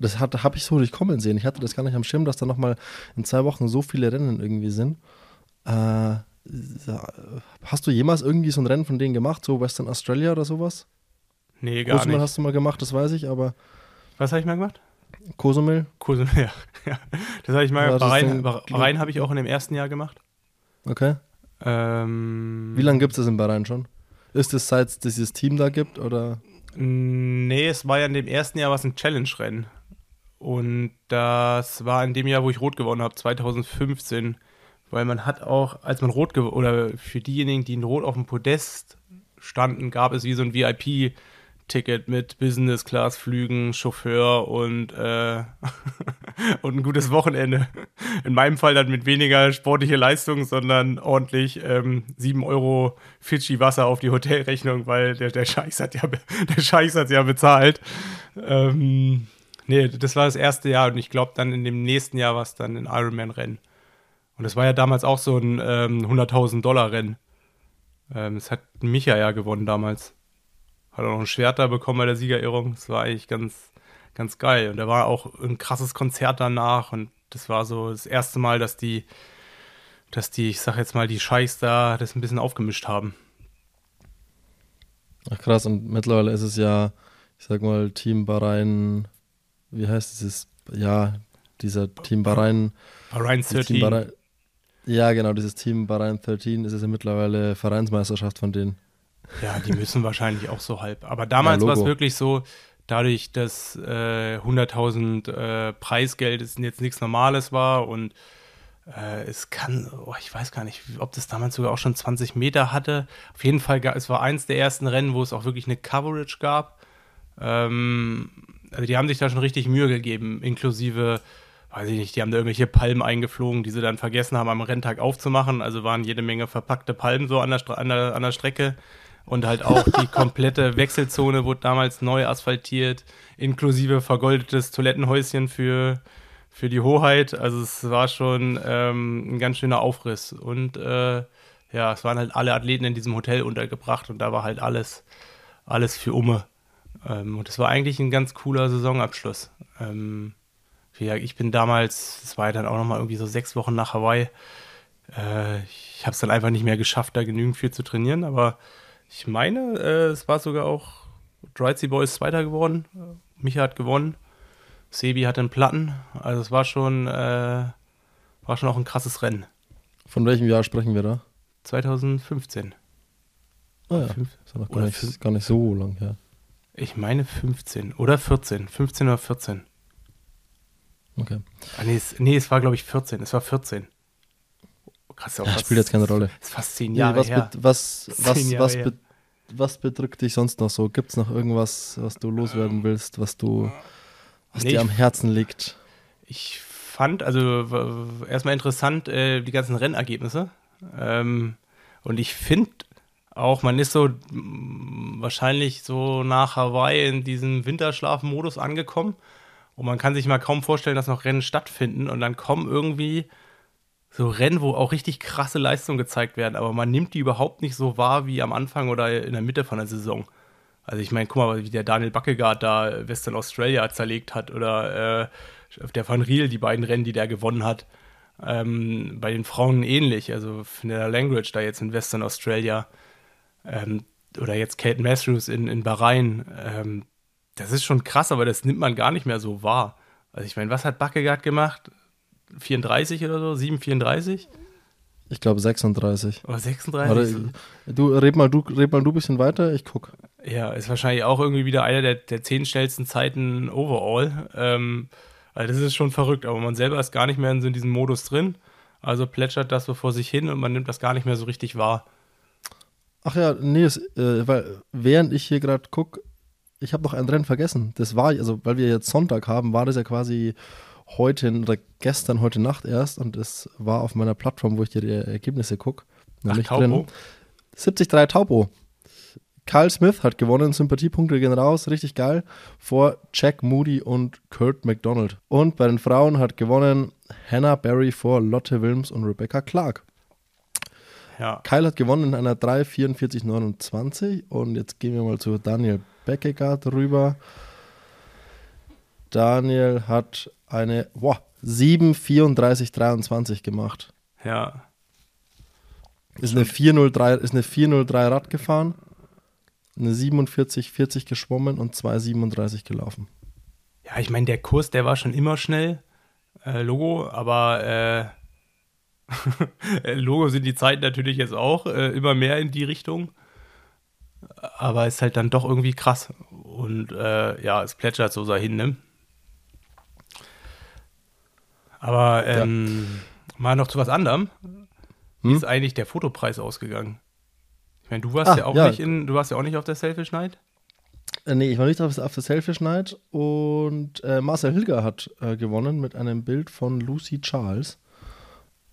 das habe ich so nicht kommen sehen. Ich hatte das gar nicht am Schirm, dass da nochmal in zwei Wochen so viele Rennen irgendwie sind. Äh, hast du jemals irgendwie so ein Rennen von denen gemacht, so Western Australia oder sowas? Nee, gar Cozumel nicht. hast du mal gemacht, das weiß ich, aber. Was habe ich mal gemacht? Cozumel? Cozumel, ja. Das habe ich mal. Bahrain, Bahrain habe ich auch in dem ersten Jahr gemacht. Okay. Ähm, Wie lange gibt es das in Bahrain schon? Ist es seit es dieses Team da gibt oder? Nee, es war ja in dem ersten Jahr was ein Challenge-Rennen. Und das war in dem Jahr, wo ich rot gewonnen habe, 2015. Weil man hat auch, als man rot oder für diejenigen, die in Rot auf dem Podest standen, gab es wie so ein VIP-Ticket mit Business-Class-Flügen, Chauffeur und, äh, und ein gutes Wochenende. In meinem Fall dann mit weniger sportliche Leistung, sondern ordentlich ähm, 7 Euro Fidschi-Wasser auf die Hotelrechnung, weil der, der Scheiß hat ja, der Scheiß hat ja bezahlt. Ähm, nee, das war das erste Jahr und ich glaube dann in dem nächsten Jahr war es dann ein Ironman-Rennen. Und das war ja damals auch so ein ähm, 100.000 Dollar Rennen. Ähm, das hat Micha ja gewonnen damals. Hat auch noch ein Schwert da bekommen bei der Siegerehrung. Das war eigentlich ganz, ganz geil. Und da war auch ein krasses Konzert danach. Und das war so das erste Mal, dass die, dass die, ich sag jetzt mal, die Scheiß da das ein bisschen aufgemischt haben. Ach krass, und mittlerweile ist es ja, ich sag mal, Team Bahrain, wie heißt es? Ja, dieser Team Bahrain. Bahrain 13. Bahrain, ja, genau, dieses Team Bahrain 13 ist es ja mittlerweile Vereinsmeisterschaft von denen. Ja, die müssen wahrscheinlich auch so halb. Aber damals ja, war es wirklich so, dadurch, dass äh, 100.000 äh, Preisgeld jetzt nichts Normales war und äh, es kann, oh, ich weiß gar nicht, ob das damals sogar auch schon 20 Meter hatte. Auf jeden Fall, es war eins der ersten Rennen, wo es auch wirklich eine Coverage gab. Ähm, also die haben sich da schon richtig Mühe gegeben, inklusive weiß ich nicht, die haben da irgendwelche Palmen eingeflogen, die sie dann vergessen haben, am Renntag aufzumachen. Also waren jede Menge verpackte Palmen so an der, an der, an der Strecke. Und halt auch die komplette Wechselzone wurde damals neu asphaltiert, inklusive vergoldetes Toilettenhäuschen für, für die Hoheit. Also es war schon ähm, ein ganz schöner Aufriss. Und äh, ja, es waren halt alle Athleten in diesem Hotel untergebracht und da war halt alles, alles für Umme. Ähm, und es war eigentlich ein ganz cooler Saisonabschluss. Ähm, ja, ich bin damals, es war ja dann auch nochmal irgendwie so sechs Wochen nach Hawaii. Äh, ich habe es dann einfach nicht mehr geschafft, da genügend viel zu trainieren, aber ich meine, äh, es war sogar auch Dreizy Boys Zweiter geworden. Micha hat gewonnen. Sebi hatte einen Platten. Also es war schon, äh, war schon auch ein krasses Rennen. Von welchem Jahr sprechen wir da? 2015. Ah ja, Fünf, ist noch gar nicht, gar nicht so lang her. Ich meine 15 oder 14. 15 oder 14. Okay. Ah, nee, es, nee, es war, glaube ich, 14. Es war 14. Krass, ja, fast, spielt jetzt keine Rolle. Ist fast zehn Jahre nee, was her. was, was, was, be was bedrückt dich sonst noch so? Gibt es noch irgendwas, was du loswerden willst, was du, was nee, dir am Herzen liegt? Ich fand, also erstmal interessant, äh, die ganzen Rennergebnisse. Ähm, und ich finde auch, man ist so wahrscheinlich so nach Hawaii in diesem Winterschlafmodus angekommen. Und man kann sich mal kaum vorstellen, dass noch Rennen stattfinden und dann kommen irgendwie so Rennen, wo auch richtig krasse Leistungen gezeigt werden, aber man nimmt die überhaupt nicht so wahr wie am Anfang oder in der Mitte von der Saison. Also ich meine, guck mal, wie der Daniel Backegaard da Western Australia zerlegt hat oder äh, der Van Riel, die beiden Rennen, die der gewonnen hat. Ähm, bei den Frauen ähnlich, also Vanilla Language da jetzt in Western Australia ähm, oder jetzt Kate Matthews in, in Bahrain. Ähm, das ist schon krass, aber das nimmt man gar nicht mehr so wahr. Also ich meine, was hat Backegaard gemacht? 34 oder so? 734? Ich glaube 36. Oder 36? Oder, du, red mal du, red mal du ein bisschen weiter, ich guck. Ja, ist wahrscheinlich auch irgendwie wieder einer der, der zehn schnellsten Zeiten overall. Ähm, also das ist schon verrückt, aber man selber ist gar nicht mehr in, so in diesem Modus drin. Also plätschert das so vor sich hin und man nimmt das gar nicht mehr so richtig wahr. Ach ja, nee, es, äh, weil während ich hier gerade gucke, ich habe noch ein Rennen vergessen. Das war, also weil wir jetzt Sonntag haben, war das ja quasi heute oder gestern, heute Nacht erst und das war auf meiner Plattform, wo ich dir die Ergebnisse gucke. Nämlich Ach, drin. 73 Taupo. Carl Smith hat gewonnen, Sympathiepunkte gehen raus, richtig geil, vor Jack Moody und Kurt McDonald. Und bei den Frauen hat gewonnen Hannah Barry vor Lotte Wilms und Rebecca Clark. Ja. Kyle hat gewonnen in einer 3,44,29 und jetzt gehen wir mal zu Daniel Beckegaard rüber. Daniel hat eine boah, 7,34,23 gemacht. Ja. Ist eine 403, ist eine 403 Rad gefahren, eine 47, 40 geschwommen und 2,37 gelaufen. Ja, ich meine, der Kurs, der war schon immer schnell, äh, Logo, aber äh, Logo sind die Zeiten natürlich jetzt auch äh, immer mehr in die Richtung. Aber ist halt dann doch irgendwie krass. Und äh, ja, es plätschert so dahin, ne? Aber ähm, ja. mal noch zu was anderem. Wie hm? ist eigentlich der Fotopreis ausgegangen? Ich meine, du warst Ach, ja auch ja. nicht in, du warst ja auch nicht auf der Selfish Night. Äh, nee, ich war nicht auf, auf der Selfish Night und äh, Marcel Hilger hat äh, gewonnen mit einem Bild von Lucy Charles.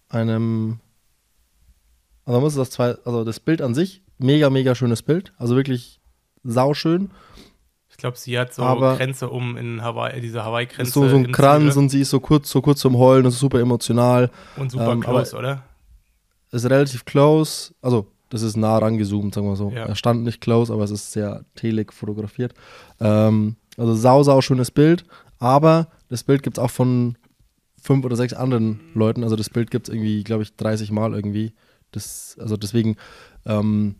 Einem, also muss das zwei, also das Bild an sich, mega, mega schönes Bild. Also wirklich sauschön. Ich glaube, sie hat so Aber Grenze um in Hawaii, diese Hawaii-Grenze. So, so ein Kranz und sie ist so kurz, so kurz zum Heulen, das ist super emotional. Und super ähm, close, oder? ist relativ close, also das ist nah rangezoomt, sagen wir so. Ja. Er stand nicht close, aber es ist sehr telig fotografiert. Ähm, also sau, sau schönes Bild, aber das Bild gibt es auch von fünf oder sechs anderen Leuten. Also das Bild gibt es irgendwie, glaube ich, 30 Mal irgendwie. Das, also deswegen, ähm,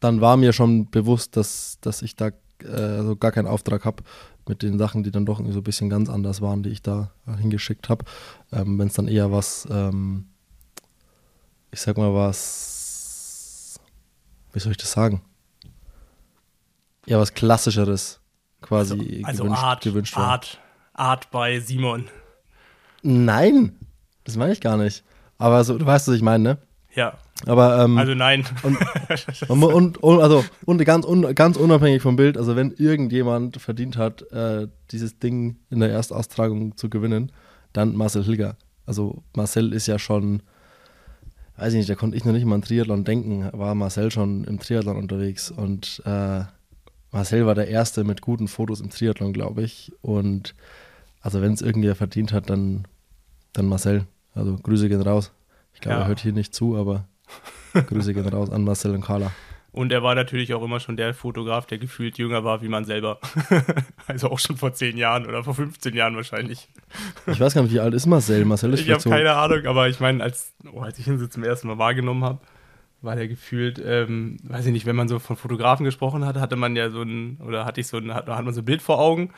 dann war mir schon bewusst, dass, dass ich da äh, also gar keinen Auftrag habe mit den Sachen, die dann doch irgendwie so ein bisschen ganz anders waren, die ich da hingeschickt habe. Ähm, Wenn es dann eher was ähm, ich sag mal was, wie soll ich das sagen? Ja, was klassischeres quasi also, also gewünscht, Art, gewünscht war. Art, Art bei Simon. Nein, das meine ich gar nicht. Aber so, du weißt, was ich meine, ne? Ja. Aber, ähm, also nein. Und, und, und, also, und ganz, un, ganz unabhängig vom Bild, also wenn irgendjemand verdient hat, äh, dieses Ding in der Erstaustragung zu gewinnen, dann Marcel Hilger. Also Marcel ist ja schon weiß ich nicht, da konnte ich noch nicht mal an Triathlon denken, war Marcel schon im Triathlon unterwegs und äh, Marcel war der Erste mit guten Fotos im Triathlon, glaube ich. Und also wenn es irgendwer verdient hat, dann, dann Marcel. Also Grüße gehen raus. Ich glaube, ja. er hört hier nicht zu, aber Grüße gehen raus an Marcel und Carla. Und er war natürlich auch immer schon der Fotograf, der gefühlt jünger war wie man selber. also auch schon vor 10 Jahren oder vor 15 Jahren wahrscheinlich. Ich weiß gar nicht, wie alt ist Marcel? Marcel ist Ich habe so keine Ahnung, aber ich meine, als, oh, als ich ihn so zum ersten Mal wahrgenommen habe, war der gefühlt, ähm, weiß ich nicht, wenn man so von Fotografen gesprochen hat, hatte man ja so ein, oder hatte ich so ein, hat, hat man so ein Bild vor Augen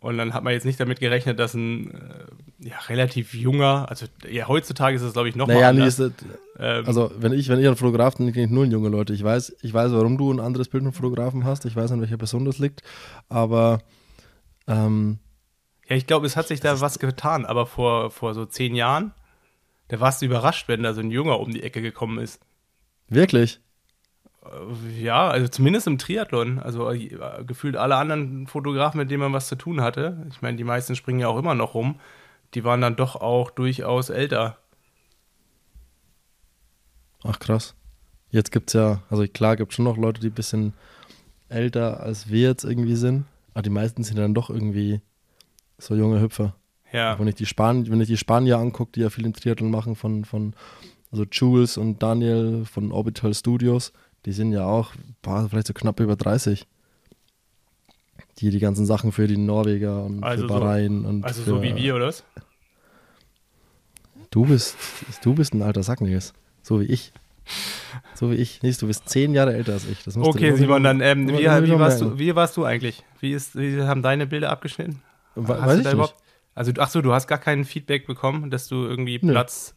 und dann hat man jetzt nicht damit gerechnet, dass ein äh, ja, relativ junger, also ja, heutzutage ist es, glaube ich, noch naja, mal anders. Nee, ähm, also wenn ich, wenn ich einen Fotograf, dann kenne ich nur junge Leute. Ich weiß, ich weiß, warum du ein anderes Bild von Fotografen hast. Ich weiß, an welcher Person das liegt. Aber ähm, ja, ich glaube, es hat sich da was getan. Aber vor, vor so zehn Jahren, da warst du überrascht, wenn da so ein Junger um die Ecke gekommen ist. Wirklich? Äh, ja, also zumindest im Triathlon. Also äh, gefühlt alle anderen Fotografen, mit denen man was zu tun hatte. Ich meine, die meisten springen ja auch immer noch rum. Die waren dann doch auch durchaus älter. Ach krass. Jetzt gibt es ja, also klar gibt es schon noch Leute, die ein bisschen älter als wir jetzt irgendwie sind. Aber die meisten sind dann doch irgendwie so junge Hüpfer. Ja. Wenn ich die, Span wenn ich die Spanier angucke, die ja viel im Triathlon machen, von, von also Jules und Daniel von Orbital Studios, die sind ja auch boah, vielleicht so knapp über 30. Die die ganzen Sachen für die Norweger und also für Bahrain so, und Also für, so wie wir, oder was? Du bist, du bist ein alter Sack, Nils. So wie ich. So wie ich. Nils, du bist zehn Jahre älter als ich. okay, Simon, dann ähm, wie, wie, warst du, wie warst du eigentlich? Wie, ist, wie haben deine Bilder abgeschnitten? Hast Weiß ich nicht. Also, ach so, du hast gar keinen Feedback bekommen, dass du irgendwie Platz.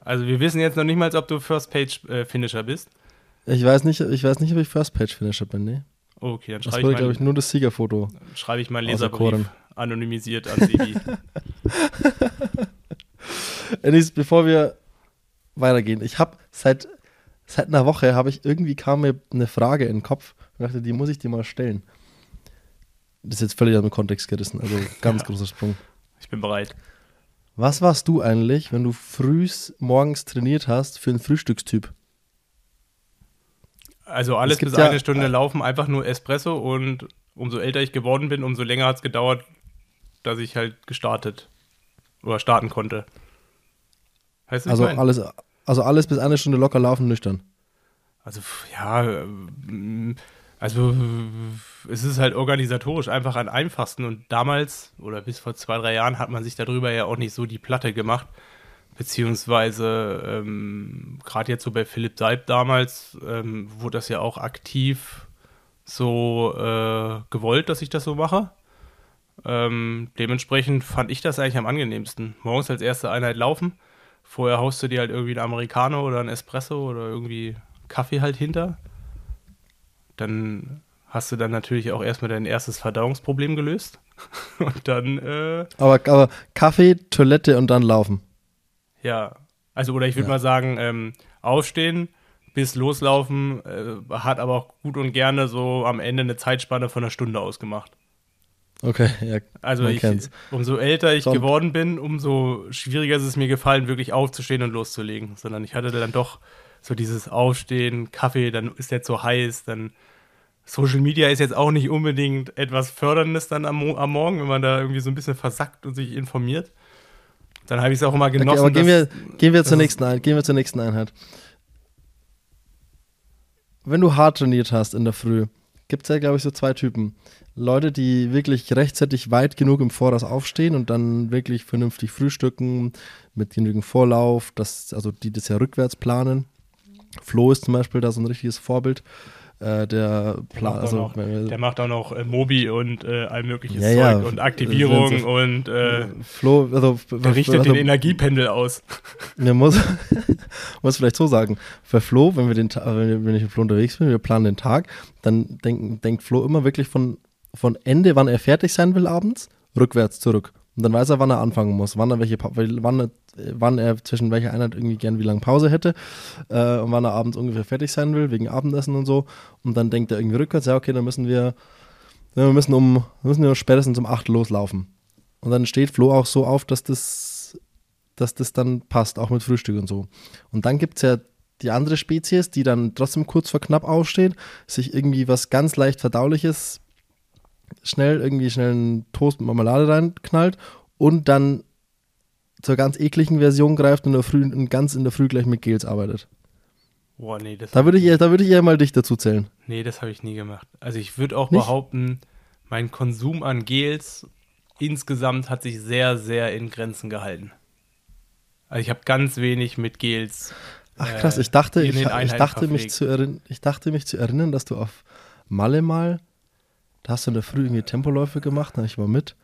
Also, wir wissen jetzt noch nicht mal, ob du First Page äh, Finisher bist. Ich weiß nicht, ich weiß nicht, ob ich First Page Finisher bin, nee. Okay, dann schreibe ich, glaube ich, nur das Siegerfoto. Schreibe ich mal Leserbrief anonymisiert an Sebi. Anis, bevor wir weitergehen, ich habe seit, seit einer Woche, habe ich irgendwie kam mir eine Frage in den Kopf und dachte, die muss ich dir mal stellen. Das ist jetzt völlig aus dem Kontext gerissen, also ganz ja. großer Sprung. Ich bin bereit. Was warst du eigentlich, wenn du frühs morgens trainiert hast für einen Frühstückstyp? Also alles bis ja, eine Stunde laufen, einfach nur Espresso und umso älter ich geworden bin, umso länger hat es gedauert, dass ich halt gestartet oder starten konnte. Weißt du, also alles, Also alles bis eine Stunde locker laufen, nüchtern. Also, ja, ähm, also es ist halt organisatorisch einfach am einfachsten und damals oder bis vor zwei, drei Jahren hat man sich darüber ja auch nicht so die Platte gemacht. Beziehungsweise ähm, gerade jetzt so bei Philipp Seib damals ähm, wurde das ja auch aktiv so äh, gewollt, dass ich das so mache. Ähm, dementsprechend fand ich das eigentlich am angenehmsten. Morgens als erste Einheit laufen. Vorher haust du dir halt irgendwie einen Americano oder einen Espresso oder irgendwie Kaffee halt hinter dann hast du dann natürlich auch erstmal dein erstes Verdauungsproblem gelöst. und dann. Äh, aber, aber Kaffee, Toilette und dann laufen. Ja. Also, oder ich würde ja. mal sagen, ähm, aufstehen bis loslaufen äh, hat aber auch gut und gerne so am Ende eine Zeitspanne von einer Stunde ausgemacht. Okay, ja. Also ich, umso älter ich Son geworden bin, umso schwieriger ist es mir gefallen, wirklich aufzustehen und loszulegen. Sondern ich hatte dann doch so dieses Aufstehen, Kaffee, dann ist der zu heiß, dann Social Media ist jetzt auch nicht unbedingt etwas Förderndes dann am, am Morgen, wenn man da irgendwie so ein bisschen versackt und sich informiert. Dann habe ich es auch immer genossen. Okay, aber gehen wir, gehen, wir zur nächsten Ein gehen wir zur nächsten Einheit. Wenn du hart trainiert hast in der Früh, gibt es ja, glaube ich, so zwei Typen. Leute, die wirklich rechtzeitig weit genug im Voraus aufstehen und dann wirklich vernünftig frühstücken, mit genügend Vorlauf, das, also die das ja rückwärts planen. Flo ist zum Beispiel da so ein richtiges Vorbild. Äh, der, Plan, also, noch, der macht auch noch äh, Mobi und äh, all mögliches ja, ja. Zeug und Aktivierung so, und äh, Flo, also, der richtet also, den Energiependel aus. Der muss, muss vielleicht so sagen, für Flo, wenn wir den wenn, wenn ich mit Flo unterwegs bin, wir planen den Tag, dann denk, denkt Flo immer wirklich von, von Ende, wann er fertig sein will abends, rückwärts zurück. Und dann weiß er, wann er anfangen muss, wann er welche, wann wann er zwischen welcher Einheit irgendwie gern wie lange Pause hätte äh, und wann er abends ungefähr fertig sein will, wegen Abendessen und so. Und dann denkt er irgendwie rückwärts, ja, okay, dann müssen wir, wir müssen um, müssen wir spätestens um 8 loslaufen. Und dann steht Flo auch so auf, dass das, dass das dann passt, auch mit Frühstück und so. Und dann gibt es ja die andere Spezies, die dann trotzdem kurz vor knapp aufsteht, sich irgendwie was ganz leicht Verdauliches schnell irgendwie schnell einen Toast mit Marmelade reinknallt und dann zur ganz ekligen Version greift und, in der Früh, und ganz in der Früh gleich mit Gels arbeitet. Boah, nee, das da würde ich, eher, da würd ich eher mal dich dazu zählen. Nee, das habe ich nie gemacht. Also ich würde auch Nicht? behaupten, mein Konsum an Gels insgesamt hat sich sehr, sehr in Grenzen gehalten. Also ich habe ganz wenig mit Gels. Ach krass, ich dachte, ich, ich, dachte mich zu ich dachte mich zu erinnern, dass du auf Malle mal da hast du in der Früh irgendwie Tempoläufe gemacht, da ich mal mit.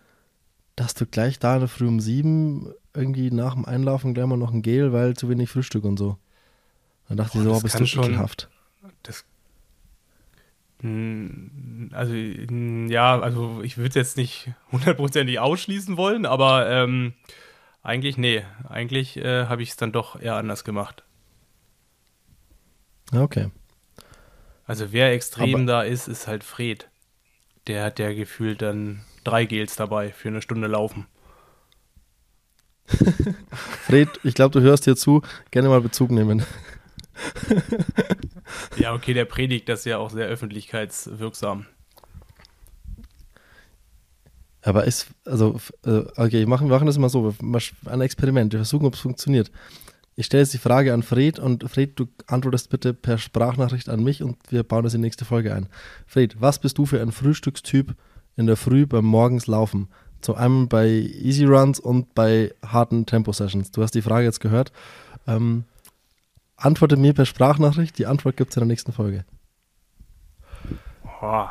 Da hast du gleich da in der Früh um sieben irgendwie nach dem Einlaufen gleich mal noch ein Gel, weil zu wenig Frühstück und so. Dann dachte Boah, ich so, oh, bist du schon ekelhaft. Das, hm, also, hm, ja, also ich würde es jetzt nicht hundertprozentig ausschließen wollen, aber ähm, eigentlich, nee, eigentlich äh, habe ich es dann doch eher anders gemacht. Okay. Also wer extrem aber, da ist, ist halt Fred der hat ja gefühlt dann drei Gels dabei für eine Stunde laufen. Fred, ich glaube, du hörst hier zu, gerne mal Bezug nehmen. ja, okay, der predigt das ja auch sehr öffentlichkeitswirksam. Aber ist, also, äh, okay, machen, wir machen das mal so, ein Experiment, wir versuchen, ob es funktioniert. Ich stelle jetzt die Frage an Fred und Fred, du antwortest bitte per Sprachnachricht an mich und wir bauen das in die nächste Folge ein. Fred, was bist du für ein Frühstückstyp in der Früh beim Morgenslaufen? Zum einen bei Easy Runs und bei harten Tempo-Sessions. Du hast die Frage jetzt gehört. Ähm, antworte mir per Sprachnachricht. Die Antwort gibt es in der nächsten Folge. Oh,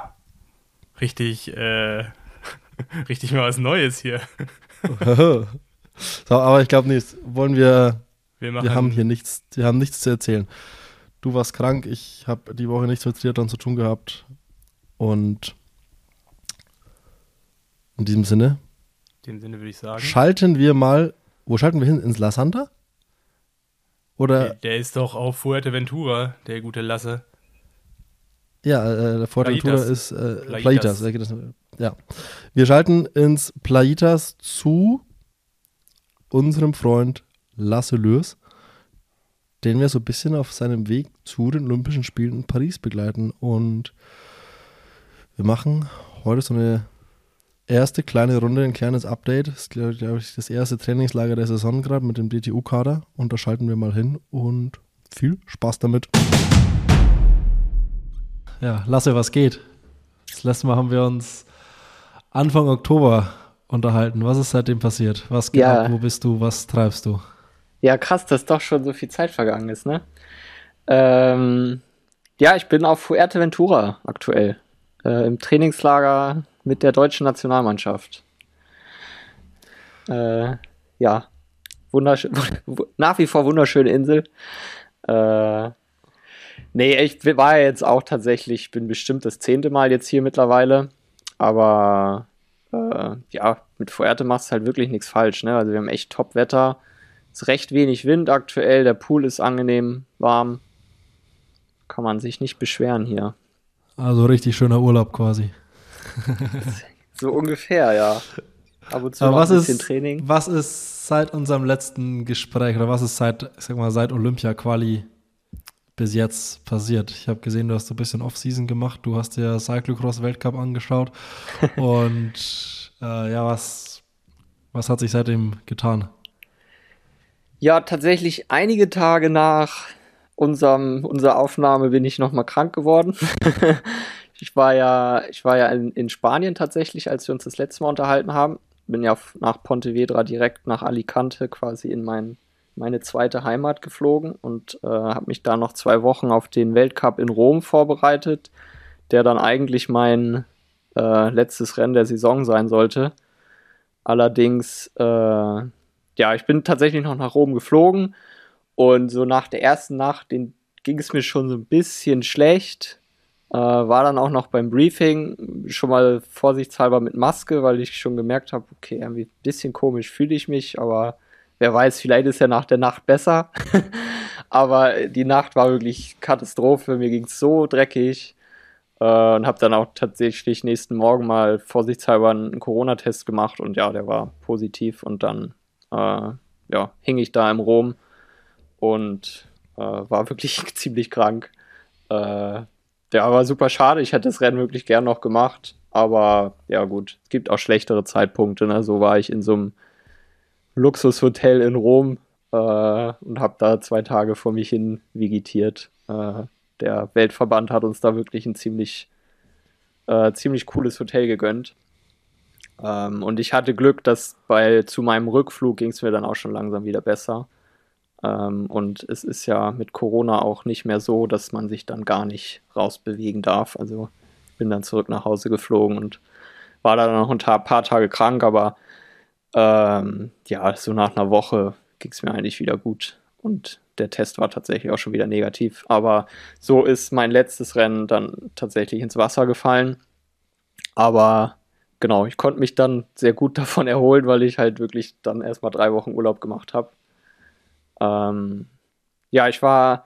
richtig, äh, richtig mal was Neues hier. so, aber ich glaube nicht. Wollen wir wir, wir, haben hier nichts, wir haben nichts zu erzählen. Du warst krank, ich habe die Woche nichts mit Triathlon zu tun gehabt. Und in diesem Sinne. In dem Sinne würde ich sagen. Schalten wir mal. Wo schalten wir hin? Ins La Santa? Oder? Der, der ist doch auf Fuerteventura, der gute Lasse. Ja, äh, Fuerteventura ist äh, Plaitas. Plaitas. Ja. Wir schalten ins Plaitas zu unserem Freund Lasse Lürs, den wir so ein bisschen auf seinem Weg zu den Olympischen Spielen in Paris begleiten. Und wir machen heute so eine erste kleine Runde, ein kleines Update. Das ist, glaube ich, das erste Trainingslager der Saison gerade mit dem DTU-Kader. Und da schalten wir mal hin und viel Spaß damit. Ja, Lasse, was geht? Das letzte Mal haben wir uns Anfang Oktober unterhalten. Was ist seitdem passiert? Was geht ja. ab? Wo bist du? Was treibst du? Ja, krass, dass doch schon so viel Zeit vergangen ist, ne? Ähm, ja, ich bin auf Fuerteventura aktuell. Äh, Im Trainingslager mit der deutschen Nationalmannschaft. Äh, ja, wunderschön, nach wie vor wunderschöne Insel. Äh, nee, ich war ja jetzt auch tatsächlich, bin bestimmt das zehnte Mal jetzt hier mittlerweile. Aber äh, ja, mit Fuerte machst du halt wirklich nichts falsch. Ne? Also wir haben echt Top-Wetter. Ist recht wenig Wind aktuell. Der Pool ist angenehm warm. Kann man sich nicht beschweren hier. Also richtig schöner Urlaub quasi. so ungefähr, ja. Ab und zu Aber was ein bisschen ist, Training. Was ist seit unserem letzten Gespräch oder was ist seit, ich sag mal, seit Olympia-Quali bis jetzt passiert? Ich habe gesehen, du hast so ein bisschen Off-Season gemacht. Du hast dir Cyclocross-Weltcup angeschaut. und äh, ja, was, was hat sich seitdem getan? Ja, tatsächlich einige Tage nach unserem, unserer Aufnahme bin ich nochmal krank geworden. ich war ja, ich war ja in, in, Spanien tatsächlich, als wir uns das letzte Mal unterhalten haben. Bin ja nach Pontevedra direkt nach Alicante quasi in mein, meine zweite Heimat geflogen und äh, habe mich da noch zwei Wochen auf den Weltcup in Rom vorbereitet, der dann eigentlich mein äh, letztes Rennen der Saison sein sollte. Allerdings, äh, ja, ich bin tatsächlich noch nach Rom geflogen und so nach der ersten Nacht ging es mir schon so ein bisschen schlecht. Äh, war dann auch noch beim Briefing schon mal vorsichtshalber mit Maske, weil ich schon gemerkt habe, okay, irgendwie ein bisschen komisch fühle ich mich, aber wer weiß, vielleicht ist ja nach der Nacht besser. aber die Nacht war wirklich Katastrophe, mir ging es so dreckig. Äh, und habe dann auch tatsächlich nächsten Morgen mal vorsichtshalber einen Corona-Test gemacht und ja, der war positiv und dann äh, ja, hing ich da im Rom und äh, war wirklich ziemlich krank. Äh, ja, war super schade. Ich hätte das Rennen wirklich gern noch gemacht. Aber ja, gut, es gibt auch schlechtere Zeitpunkte. Ne? So war ich in so einem Luxushotel in Rom äh, und habe da zwei Tage vor mich hin vegetiert. Äh, der Weltverband hat uns da wirklich ein ziemlich, äh, ziemlich cooles Hotel gegönnt. Ähm, und ich hatte Glück, dass bei zu meinem Rückflug ging es mir dann auch schon langsam wieder besser. Ähm, und es ist ja mit Corona auch nicht mehr so, dass man sich dann gar nicht rausbewegen darf. Also bin dann zurück nach Hause geflogen und war dann noch ein paar Tage krank, aber ähm, ja, so nach einer Woche ging es mir eigentlich wieder gut. Und der Test war tatsächlich auch schon wieder negativ. Aber so ist mein letztes Rennen dann tatsächlich ins Wasser gefallen. Aber genau, ich konnte mich dann sehr gut davon erholen, weil ich halt wirklich dann erstmal drei Wochen Urlaub gemacht habe. Ähm, ja, ich war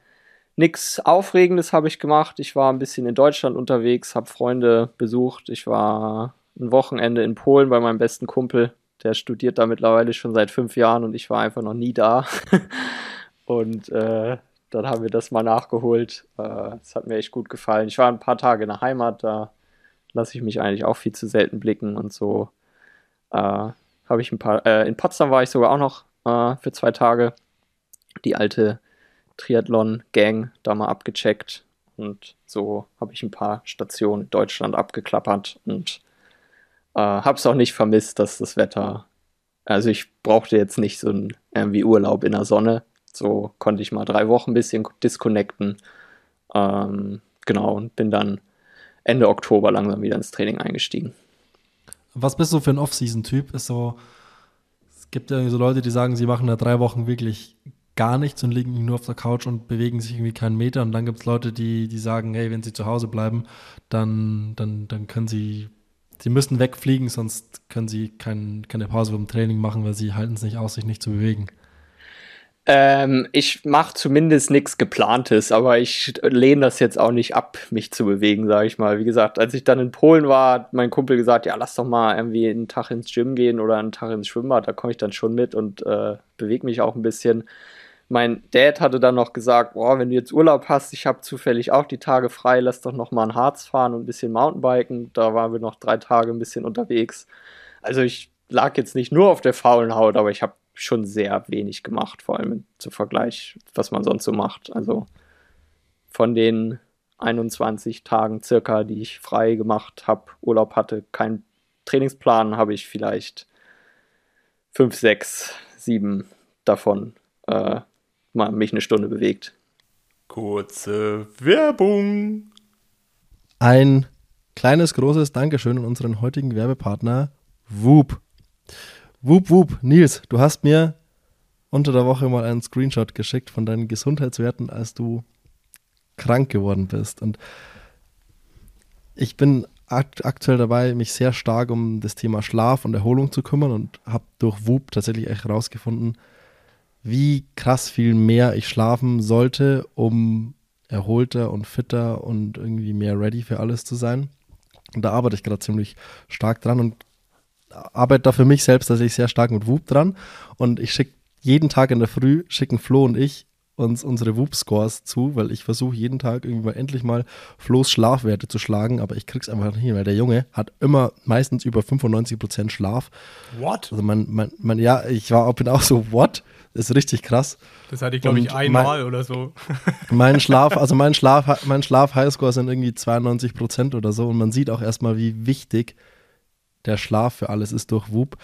nichts Aufregendes habe ich gemacht. Ich war ein bisschen in Deutschland unterwegs, habe Freunde besucht. Ich war ein Wochenende in Polen bei meinem besten Kumpel. Der studiert da mittlerweile schon seit fünf Jahren und ich war einfach noch nie da. und äh, dann haben wir das mal nachgeholt. Äh, es äh, hat mir echt gut gefallen. Ich war ein paar Tage in der Heimat, da lasse ich mich eigentlich auch viel zu selten blicken und so. Äh, habe ich ein paar. Äh, in Potsdam war ich sogar auch noch äh, für zwei Tage die alte Triathlon-Gang da mal abgecheckt. Und so habe ich ein paar Stationen in Deutschland abgeklappert und äh, habe es auch nicht vermisst, dass das Wetter. Also ich brauchte jetzt nicht so einen irgendwie Urlaub in der Sonne. So konnte ich mal drei Wochen ein bisschen disconnecten. Ähm, genau, und bin dann Ende Oktober langsam wieder ins Training eingestiegen. Was bist du für ein Off-Season-Typ? So, es gibt ja so Leute, die sagen, sie machen da drei Wochen wirklich gar nichts und liegen nur auf der Couch und bewegen sich irgendwie keinen Meter. Und dann gibt es Leute, die, die sagen, hey, wenn sie zu Hause bleiben, dann, dann, dann können sie, sie müssen wegfliegen, sonst können sie kein, keine Pause beim Training machen, weil sie halten es nicht aus, sich nicht zu bewegen. Ähm, ich mache zumindest nichts Geplantes, aber ich lehne das jetzt auch nicht ab, mich zu bewegen, sage ich mal. Wie gesagt, als ich dann in Polen war, hat mein Kumpel gesagt, ja, lass doch mal irgendwie einen Tag ins Gym gehen oder einen Tag ins Schwimmbad, da komme ich dann schon mit und äh, bewege mich auch ein bisschen mein Dad hatte dann noch gesagt, boah, wenn du jetzt Urlaub hast, ich habe zufällig auch die Tage frei, lass doch noch mal ein Harz fahren und ein bisschen Mountainbiken. Da waren wir noch drei Tage ein bisschen unterwegs. Also ich lag jetzt nicht nur auf der faulen Haut, aber ich habe schon sehr wenig gemacht, vor allem zum Vergleich, was man sonst so macht. Also von den 21 Tagen circa, die ich frei gemacht habe, Urlaub hatte, keinen Trainingsplan, habe ich vielleicht fünf, sechs, sieben davon äh, mal mich eine Stunde bewegt. Kurze Werbung. Ein kleines, großes Dankeschön an unseren heutigen Werbepartner Whoop. Whoop, Whoop. Nils, du hast mir unter der Woche mal einen Screenshot geschickt von deinen Gesundheitswerten, als du krank geworden bist. Und ich bin akt aktuell dabei, mich sehr stark um das Thema Schlaf und Erholung zu kümmern und habe durch Whoop tatsächlich echt herausgefunden, wie krass viel mehr ich schlafen sollte, um erholter und fitter und irgendwie mehr ready für alles zu sein. Und da arbeite ich gerade ziemlich stark dran und arbeite da für mich selbst tatsächlich sehr stark mit Whoop dran. Und ich schicke jeden Tag in der Früh, schicken Flo und ich uns unsere Whoop-Scores zu, weil ich versuche jeden Tag irgendwie mal endlich mal Flo's Schlafwerte zu schlagen, aber ich krieg's einfach nicht hin, weil der Junge hat immer meistens über 95% Schlaf. What? Also man, man, man, ja, ich war, bin auch so, what? Das ist richtig krass. Das hatte ich, glaube ich, einmal mein, oder so. Mein Schlaf, also mein Schlaf, mein Schlaf-Highscore sind irgendwie 92% oder so und man sieht auch erstmal, wie wichtig der Schlaf für alles ist durch Whoop.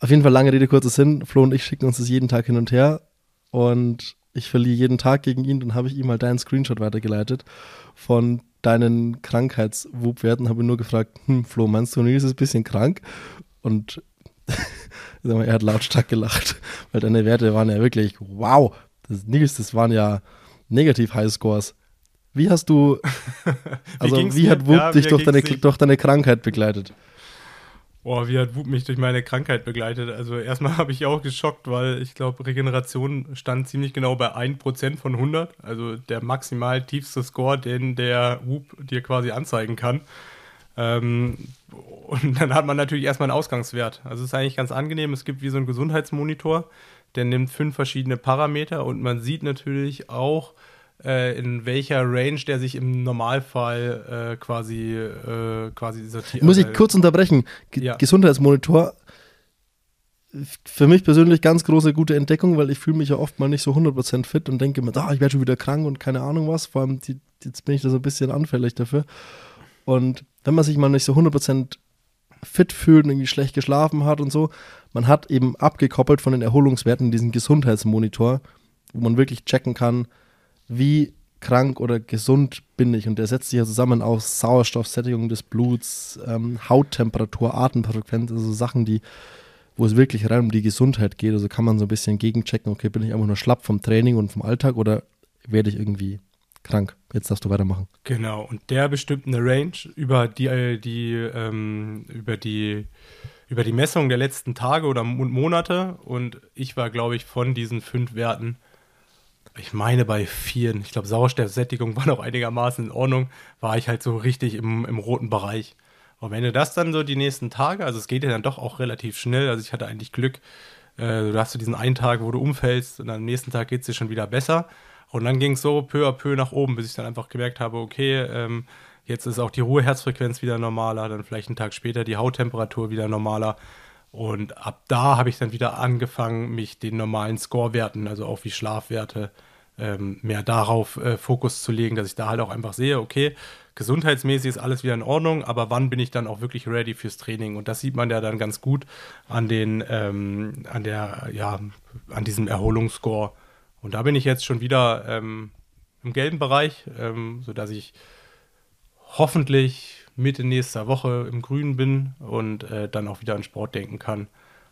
Auf jeden Fall lange Rede, kurzer Sinn. Flo und ich schicken uns das jeden Tag hin und her und ich verliere jeden Tag gegen ihn. Dann habe ich ihm mal deinen Screenshot weitergeleitet von deinen Krankheits-Whoop-Werten. Habe nur gefragt, hm, Flo, meinst du, Nils ist ein bisschen krank? Und er hat lautstark gelacht, weil deine Werte waren ja wirklich, wow, das, Nils, das waren ja negativ Highscores. Wie hast du, also wie, wie hat Whoop ja, dich durch deine, durch deine Krankheit begleitet? Boah, wie hat Wut mich durch meine Krankheit begleitet? Also erstmal habe ich auch geschockt, weil ich glaube, Regeneration stand ziemlich genau bei 1% von 100. Also der maximal tiefste Score, den der Whoop dir quasi anzeigen kann. Ähm, und dann hat man natürlich erstmal einen Ausgangswert. Also es ist eigentlich ganz angenehm. Es gibt wie so einen Gesundheitsmonitor, der nimmt fünf verschiedene Parameter und man sieht natürlich auch, äh, in welcher Range der sich im Normalfall äh, quasi, äh, quasi sortiert. Muss ich kurz unterbrechen? G ja. Gesundheitsmonitor, für mich persönlich ganz große gute Entdeckung, weil ich fühle mich ja oft mal nicht so 100% fit und denke mir, ah, ich werde schon wieder krank und keine Ahnung was. Vor allem, die, jetzt bin ich da so ein bisschen anfällig dafür. Und wenn man sich mal nicht so 100% fit fühlt und irgendwie schlecht geschlafen hat und so, man hat eben abgekoppelt von den Erholungswerten diesen Gesundheitsmonitor, wo man wirklich checken kann, wie krank oder gesund bin ich. Und der setzt sich ja zusammen aus Sauerstoffsättigung des Bluts, ähm, Hauttemperatur, Atemfrequenz, also Sachen, die, wo es wirklich rein um die Gesundheit geht. Also kann man so ein bisschen gegenchecken, okay, bin ich einfach nur schlapp vom Training und vom Alltag oder werde ich irgendwie krank? Jetzt darfst du weitermachen. Genau, und der bestimmt eine Range über die, äh, die, ähm, über die über die Messung der letzten Tage oder Monate und ich war, glaube ich, von diesen fünf Werten ich meine bei vier, ich glaube Sauerstoffsättigung war noch einigermaßen in Ordnung, war ich halt so richtig im, im roten Bereich. Und wenn du das dann so die nächsten Tage, also es geht ja dann doch auch relativ schnell, also ich hatte eigentlich Glück, äh, du hast so diesen einen Tag, wo du umfällst und am nächsten Tag geht es dir schon wieder besser. Und dann ging es so peu à peu nach oben, bis ich dann einfach gemerkt habe, okay, ähm, jetzt ist auch die Ruheherzfrequenz wieder normaler, dann vielleicht einen Tag später die Hauttemperatur wieder normaler. Und ab da habe ich dann wieder angefangen, mich den normalen Scorewerten, also auch wie Schlafwerte, ähm, mehr darauf äh, Fokus zu legen, dass ich da halt auch einfach sehe, okay, gesundheitsmäßig ist alles wieder in Ordnung, aber wann bin ich dann auch wirklich ready fürs Training? Und das sieht man ja dann ganz gut an den, ähm, an der, ja, an diesem Erholungsscore. Und da bin ich jetzt schon wieder ähm, im gelben Bereich, ähm, sodass ich hoffentlich Mitte nächster Woche im Grünen bin und äh, dann auch wieder an Sport denken kann.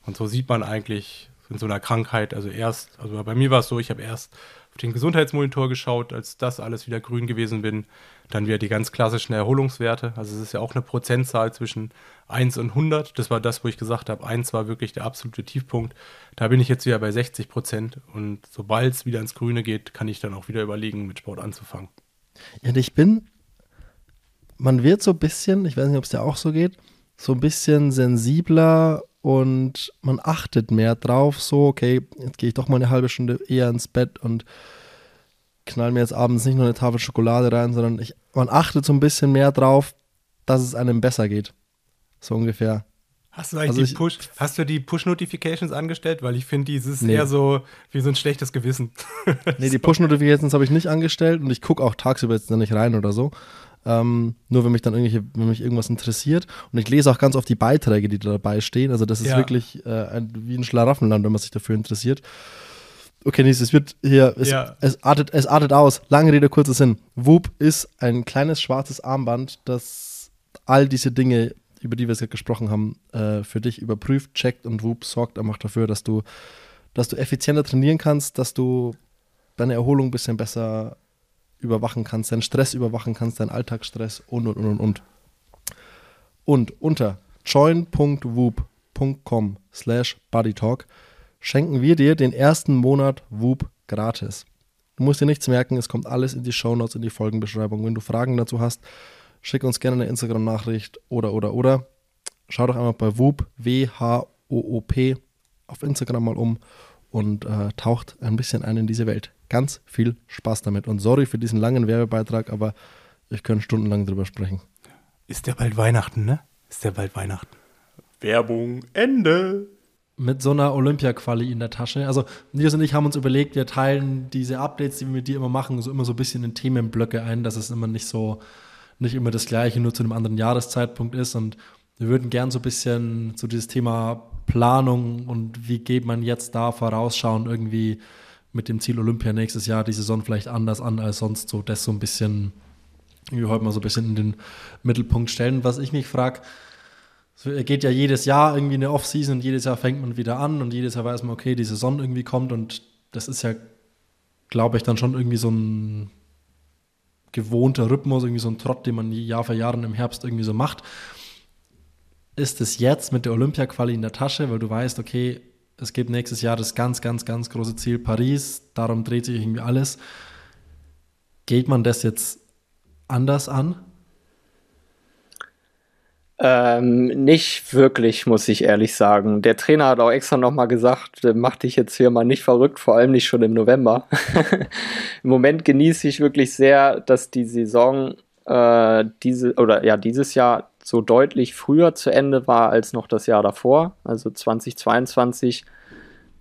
Und so sieht man eigentlich in so einer Krankheit, also erst, also bei mir war es so, ich habe erst auf den Gesundheitsmonitor geschaut, als das alles wieder grün gewesen bin, dann wieder die ganz klassischen Erholungswerte. Also es ist ja auch eine Prozentzahl zwischen 1 und 100. Das war das, wo ich gesagt habe, 1 war wirklich der absolute Tiefpunkt. Da bin ich jetzt wieder bei 60 Prozent und sobald es wieder ins Grüne geht, kann ich dann auch wieder überlegen, mit Sport anzufangen. Ja, ich bin man wird so ein bisschen, ich weiß nicht, ob es dir auch so geht, so ein bisschen sensibler und man achtet mehr drauf, so, okay, jetzt gehe ich doch mal eine halbe Stunde eher ins Bett und knall mir jetzt abends nicht nur eine Tafel Schokolade rein, sondern ich, man achtet so ein bisschen mehr drauf, dass es einem besser geht. So ungefähr. Hast du eigentlich also die Push, hast du die Push-Notifications angestellt? Weil ich finde, dieses nee. eher so wie so ein schlechtes Gewissen. nee, die Push-Notifications habe ich nicht angestellt und ich gucke auch tagsüber jetzt nicht rein oder so. Ähm, nur wenn mich dann irgendwelche, wenn mich irgendwas interessiert. Und ich lese auch ganz oft die Beiträge, die da dabei stehen. Also das ist ja. wirklich äh, ein, wie ein Schlaraffenland, wenn man sich dafür interessiert. Okay, Nies, es wird hier, es, ja. es, artet, es artet aus. Lange Rede, kurzer Sinn. Whoop ist ein kleines schwarzes Armband, das all diese Dinge, über die wir jetzt gesprochen haben, äh, für dich überprüft, checkt und Whoop sorgt einfach dafür, dass du, dass du effizienter trainieren kannst, dass du deine Erholung ein bisschen besser überwachen kannst, deinen Stress überwachen kannst, deinen Alltagsstress und und und und und. Unter join.whoop.com slash bodytalk schenken wir dir den ersten Monat Whoop gratis. Du musst dir nichts merken, es kommt alles in die Shownotes, in die Folgenbeschreibung. Wenn du Fragen dazu hast, schick uns gerne eine Instagram-Nachricht oder, oder, oder. Schau doch einmal bei Whoop, W-H-O-O-P, auf Instagram mal um und äh, taucht ein bisschen ein in diese Welt. Ganz viel Spaß damit. Und sorry für diesen langen Werbebeitrag, aber ich könnte stundenlang drüber sprechen. Ist ja bald Weihnachten, ne? Ist ja bald Weihnachten. Werbung, Ende mit so einer Olympia-Quali in der Tasche. Also Nils und ich haben uns überlegt, wir teilen diese Updates, die wir mit dir immer machen, so immer so ein bisschen in Themenblöcke ein, dass es immer nicht so, nicht immer das gleiche, nur zu einem anderen Jahreszeitpunkt ist. Und wir würden gern so ein bisschen so dieses Thema Planung und wie geht man jetzt da vorausschauen, irgendwie mit dem Ziel Olympia nächstes Jahr die Saison vielleicht anders an als sonst so, das so ein bisschen, wie heute mal so ein bisschen in den Mittelpunkt stellen. Was ich mich frage, es geht ja jedes Jahr irgendwie eine Off-Season und jedes Jahr fängt man wieder an und jedes Jahr weiß man, okay, die Saison irgendwie kommt und das ist ja, glaube ich, dann schon irgendwie so ein gewohnter Rhythmus, irgendwie so ein Trott, den man Jahr für Jahr im Herbst irgendwie so macht. Ist es jetzt mit der Olympia-Quali in der Tasche, weil du weißt, okay, es gibt nächstes Jahr das ganz, ganz, ganz große Ziel Paris, darum dreht sich irgendwie alles. Geht man das jetzt anders an? Ähm, nicht wirklich, muss ich ehrlich sagen. Der Trainer hat auch extra nochmal gesagt, äh, mach dich jetzt hier mal nicht verrückt, vor allem nicht schon im November. Im Moment genieße ich wirklich sehr, dass die Saison äh, diese oder ja dieses Jahr so deutlich früher zu Ende war als noch das Jahr davor. Also 2022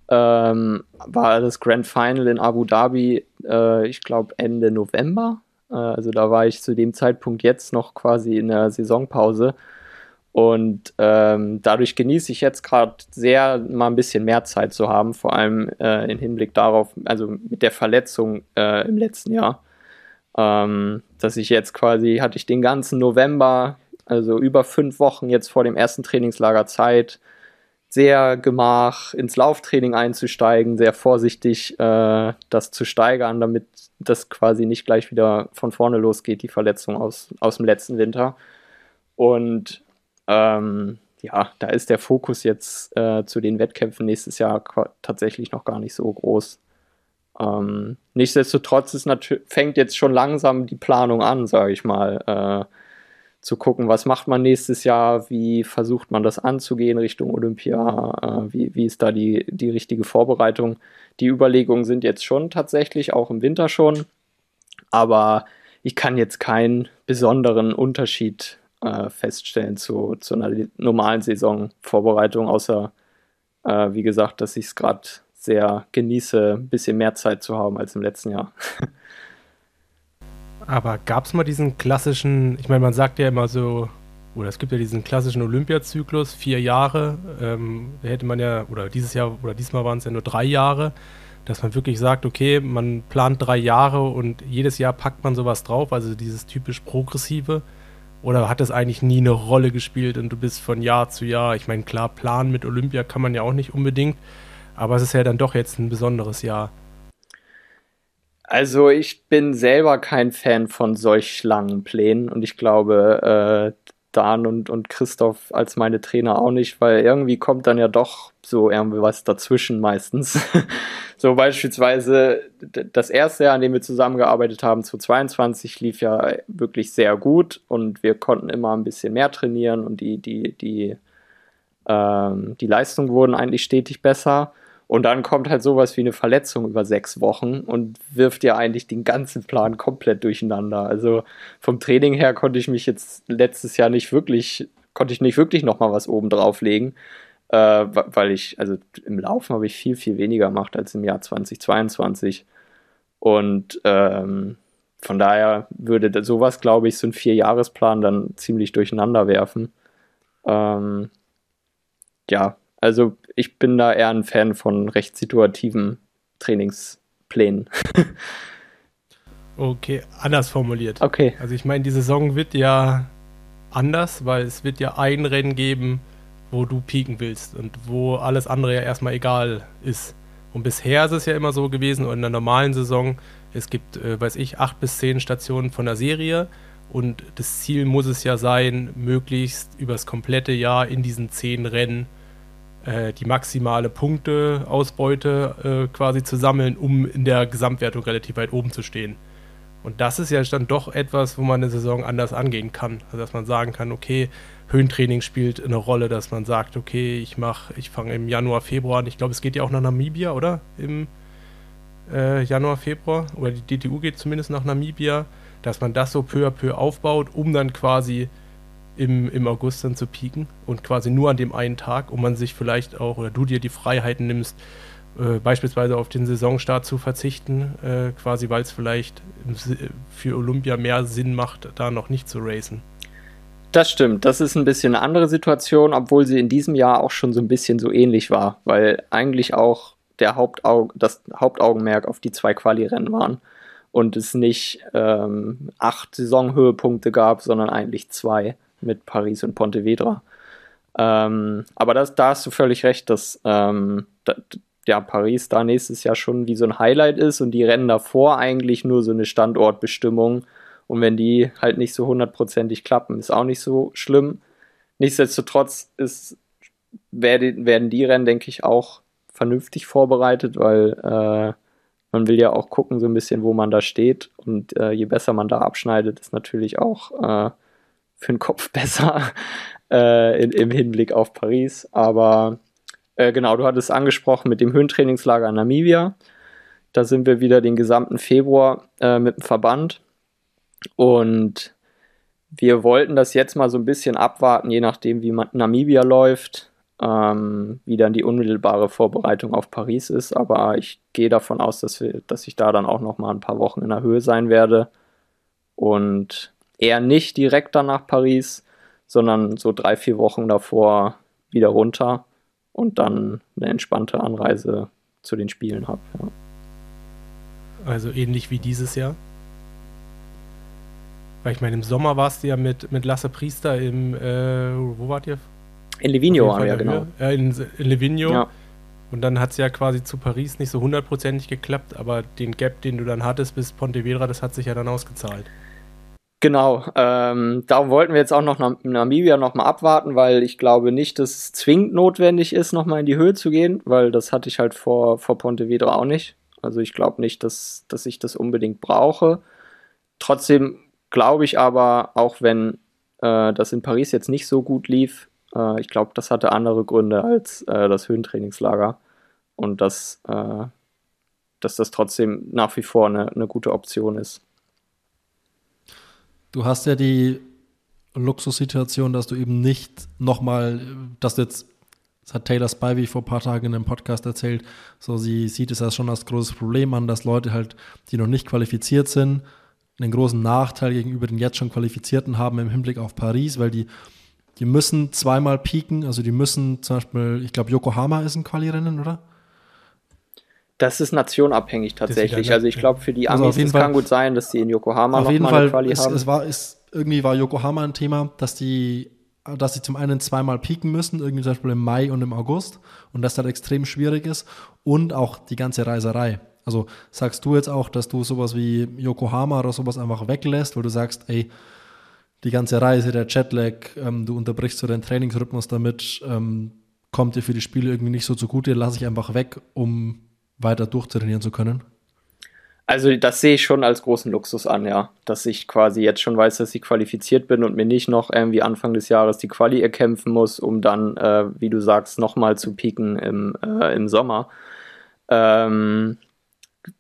ähm, war das Grand Final in Abu Dhabi, äh, ich glaube Ende November. Äh, also da war ich zu dem Zeitpunkt jetzt noch quasi in der Saisonpause. Und ähm, dadurch genieße ich jetzt gerade sehr, mal ein bisschen mehr Zeit zu haben, vor allem äh, im Hinblick darauf, also mit der Verletzung äh, im letzten Jahr, ähm, dass ich jetzt quasi, hatte ich den ganzen November, also über fünf Wochen jetzt vor dem ersten Trainingslager Zeit, sehr gemach ins Lauftraining einzusteigen, sehr vorsichtig äh, das zu steigern, damit das quasi nicht gleich wieder von vorne losgeht, die Verletzung aus, aus dem letzten Winter. Und ähm, ja, da ist der Fokus jetzt äh, zu den Wettkämpfen nächstes Jahr tatsächlich noch gar nicht so groß. Ähm, nichtsdestotrotz ist fängt jetzt schon langsam die Planung an, sage ich mal, äh, zu gucken, was macht man nächstes Jahr, wie versucht man das anzugehen Richtung Olympia, äh, wie, wie ist da die, die richtige Vorbereitung. Die Überlegungen sind jetzt schon tatsächlich, auch im Winter schon, aber ich kann jetzt keinen besonderen Unterschied äh, feststellen zu, zu einer normalen Saisonvorbereitung, außer, äh, wie gesagt, dass ich es gerade sehr genieße, ein bisschen mehr Zeit zu haben als im letzten Jahr. Aber gab es mal diesen klassischen, ich meine, man sagt ja immer so, oder es gibt ja diesen klassischen Olympiazyklus, vier Jahre, ähm, da hätte man ja, oder dieses Jahr, oder diesmal waren es ja nur drei Jahre, dass man wirklich sagt, okay, man plant drei Jahre und jedes Jahr packt man sowas drauf, also dieses typisch progressive. Oder hat das eigentlich nie eine Rolle gespielt und du bist von Jahr zu Jahr, ich meine, klar, planen mit Olympia kann man ja auch nicht unbedingt, aber es ist ja dann doch jetzt ein besonderes Jahr. Also ich bin selber kein Fan von solch langen Plänen und ich glaube, äh, Dan und, und Christoph als meine Trainer auch nicht, weil irgendwie kommt dann ja doch so irgendwie was dazwischen meistens. so beispielsweise das erste Jahr, an dem wir zusammengearbeitet haben, 2022, lief ja wirklich sehr gut und wir konnten immer ein bisschen mehr trainieren und die, die, die Ähm, die Leistungen wurden eigentlich stetig besser. Und dann kommt halt sowas wie eine Verletzung über sechs Wochen und wirft ja eigentlich den ganzen Plan komplett durcheinander. Also vom Training her konnte ich mich jetzt letztes Jahr nicht wirklich, konnte ich nicht wirklich nochmal was oben drauflegen, äh, weil ich, also im Laufen habe ich viel, viel weniger gemacht als im Jahr 2022. Und ähm, von daher würde sowas, glaube ich, so ein Vierjahresplan dann ziemlich durcheinander werfen. Ähm, ja, also ich bin da eher ein Fan von recht situativen Trainingsplänen. okay, anders formuliert. Okay. Also ich meine, die Saison wird ja anders, weil es wird ja ein Rennen geben, wo du pieken willst und wo alles andere ja erstmal egal ist. Und bisher ist es ja immer so gewesen, und in der normalen Saison, es gibt, äh, weiß ich, acht bis zehn Stationen von der Serie und das Ziel muss es ja sein, möglichst übers komplette Jahr in diesen zehn Rennen äh, die maximale Punkteausbeute äh, quasi zu sammeln, um in der Gesamtwertung relativ weit oben zu stehen. Und das ist ja dann doch etwas, wo man eine Saison anders angehen kann. Also dass man sagen kann, okay, Höhentraining spielt eine Rolle, dass man sagt, okay, ich mache, ich fange im Januar, Februar an. Ich glaube, es geht ja auch nach Namibia, oder? Im äh, Januar, Februar. Oder die DTU geht zumindest nach Namibia, dass man das so peu à peu aufbaut, um dann quasi im, im August dann zu pieken und quasi nur an dem einen Tag, um man sich vielleicht auch oder du dir die Freiheiten nimmst, äh, beispielsweise auf den Saisonstart zu verzichten, äh, quasi weil es vielleicht für Olympia mehr Sinn macht, da noch nicht zu racen. Das stimmt, das ist ein bisschen eine andere Situation, obwohl sie in diesem Jahr auch schon so ein bisschen so ähnlich war, weil eigentlich auch der Hauptaug das Hauptaugenmerk auf die zwei Quali-Rennen waren und es nicht ähm, acht Saisonhöhepunkte gab, sondern eigentlich zwei mit Paris und Pontevedra. Ähm, aber das, da hast du völlig recht, dass ähm, da, ja, Paris da nächstes Jahr schon wie so ein Highlight ist und die Rennen davor eigentlich nur so eine Standortbestimmung. Und wenn die halt nicht so hundertprozentig klappen, ist auch nicht so schlimm. Nichtsdestotrotz ist, werden die Rennen, denke ich, auch vernünftig vorbereitet, weil äh, man will ja auch gucken, so ein bisschen, wo man da steht. Und äh, je besser man da abschneidet, ist natürlich auch äh, für den Kopf besser äh, in, im Hinblick auf Paris. Aber äh, genau, du hattest angesprochen mit dem Höhentrainingslager in Namibia. Da sind wir wieder den gesamten Februar äh, mit dem Verband. Und wir wollten das jetzt mal so ein bisschen abwarten, je nachdem, wie Namibia läuft, ähm, wie dann die unmittelbare Vorbereitung auf Paris ist. Aber ich gehe davon aus, dass, wir, dass ich da dann auch noch mal ein paar Wochen in der Höhe sein werde. Und eher nicht direkt dann nach Paris, sondern so drei, vier Wochen davor wieder runter und dann eine entspannte Anreise zu den Spielen habe. Ja. Also ähnlich wie dieses Jahr? Weil ich meine, im Sommer warst du ja mit, mit Lasse Priester im, äh, wo wart ihr? In Livigno, ja, genau. Ja, in, in Livigno. Ja. Und dann hat es ja quasi zu Paris nicht so hundertprozentig geklappt, aber den Gap, den du dann hattest bis Pontevedra, das hat sich ja dann ausgezahlt. Genau, ähm, darum wollten wir jetzt auch noch Namibia nochmal abwarten, weil ich glaube nicht, dass es zwingend notwendig ist, nochmal in die Höhe zu gehen, weil das hatte ich halt vor, vor Pontevedra auch nicht. Also ich glaube nicht, dass, dass ich das unbedingt brauche. Trotzdem glaube ich aber, auch wenn äh, das in Paris jetzt nicht so gut lief, äh, ich glaube, das hatte andere Gründe als äh, das Höhentrainingslager und dass, äh, dass das trotzdem nach wie vor eine, eine gute Option ist. Du hast ja die Luxussituation, dass du eben nicht nochmal, dass jetzt, das hat Taylor Spivey vor ein paar Tagen in einem Podcast erzählt, so sie sieht es als schon als großes Problem an, dass Leute halt, die noch nicht qualifiziert sind, einen großen Nachteil gegenüber den jetzt schon Qualifizierten haben im Hinblick auf Paris, weil die, die müssen zweimal pieken, also die müssen zum Beispiel, ich glaube, Yokohama ist ein Quali-Rennen, oder? Das ist nationabhängig tatsächlich. Also ich glaube, für die also Amis also es kann gut sein, dass die in Yokohama noch mal eine Quali ist, haben. Es war, ist, irgendwie war Yokohama ein Thema, dass die, dass sie zum einen zweimal pieken müssen, irgendwie zum Beispiel im Mai und im August und das dann extrem schwierig ist und auch die ganze Reiserei. Also sagst du jetzt auch, dass du sowas wie Yokohama oder sowas einfach weglässt, weil du sagst, ey, die ganze Reise, der Jetlag, ähm, du unterbrichst so deinen Trainingsrhythmus damit, ähm, kommt dir für die Spiele irgendwie nicht so zugute, lasse ich einfach weg, um weiter durchtrainieren zu können? Also das sehe ich schon als großen Luxus an, ja. Dass ich quasi jetzt schon weiß, dass ich qualifiziert bin und mir nicht noch irgendwie Anfang des Jahres die Quali erkämpfen muss, um dann, äh, wie du sagst, nochmal zu pieken im, äh, im Sommer. Ähm,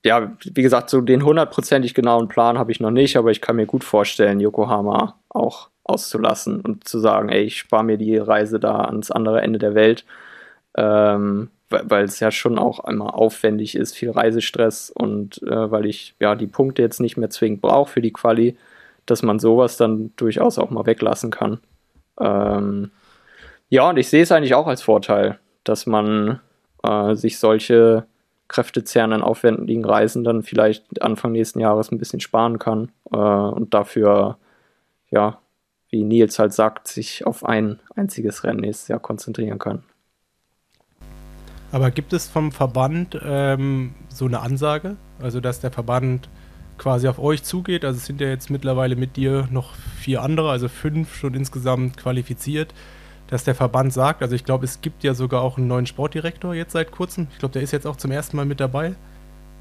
ja, wie gesagt, so den hundertprozentig genauen Plan habe ich noch nicht, aber ich kann mir gut vorstellen, Yokohama auch auszulassen und zu sagen, ey, ich spare mir die Reise da ans andere Ende der Welt. Ähm, weil es ja schon auch einmal aufwendig ist, viel Reisestress und äh, weil ich ja die Punkte jetzt nicht mehr zwingend brauche für die Quali, dass man sowas dann durchaus auch mal weglassen kann. Ähm, ja, und ich sehe es eigentlich auch als Vorteil, dass man äh, sich solche kräftezerrenden, aufwendigen Reisen dann vielleicht Anfang nächsten Jahres ein bisschen sparen kann äh, und dafür, ja, wie Nils halt sagt, sich auf ein einziges Rennen nächstes Jahr konzentrieren kann. Aber gibt es vom Verband ähm, so eine Ansage? Also, dass der Verband quasi auf euch zugeht? Also, es sind ja jetzt mittlerweile mit dir noch vier andere, also fünf schon insgesamt qualifiziert, dass der Verband sagt, also ich glaube, es gibt ja sogar auch einen neuen Sportdirektor jetzt seit kurzem. Ich glaube, der ist jetzt auch zum ersten Mal mit dabei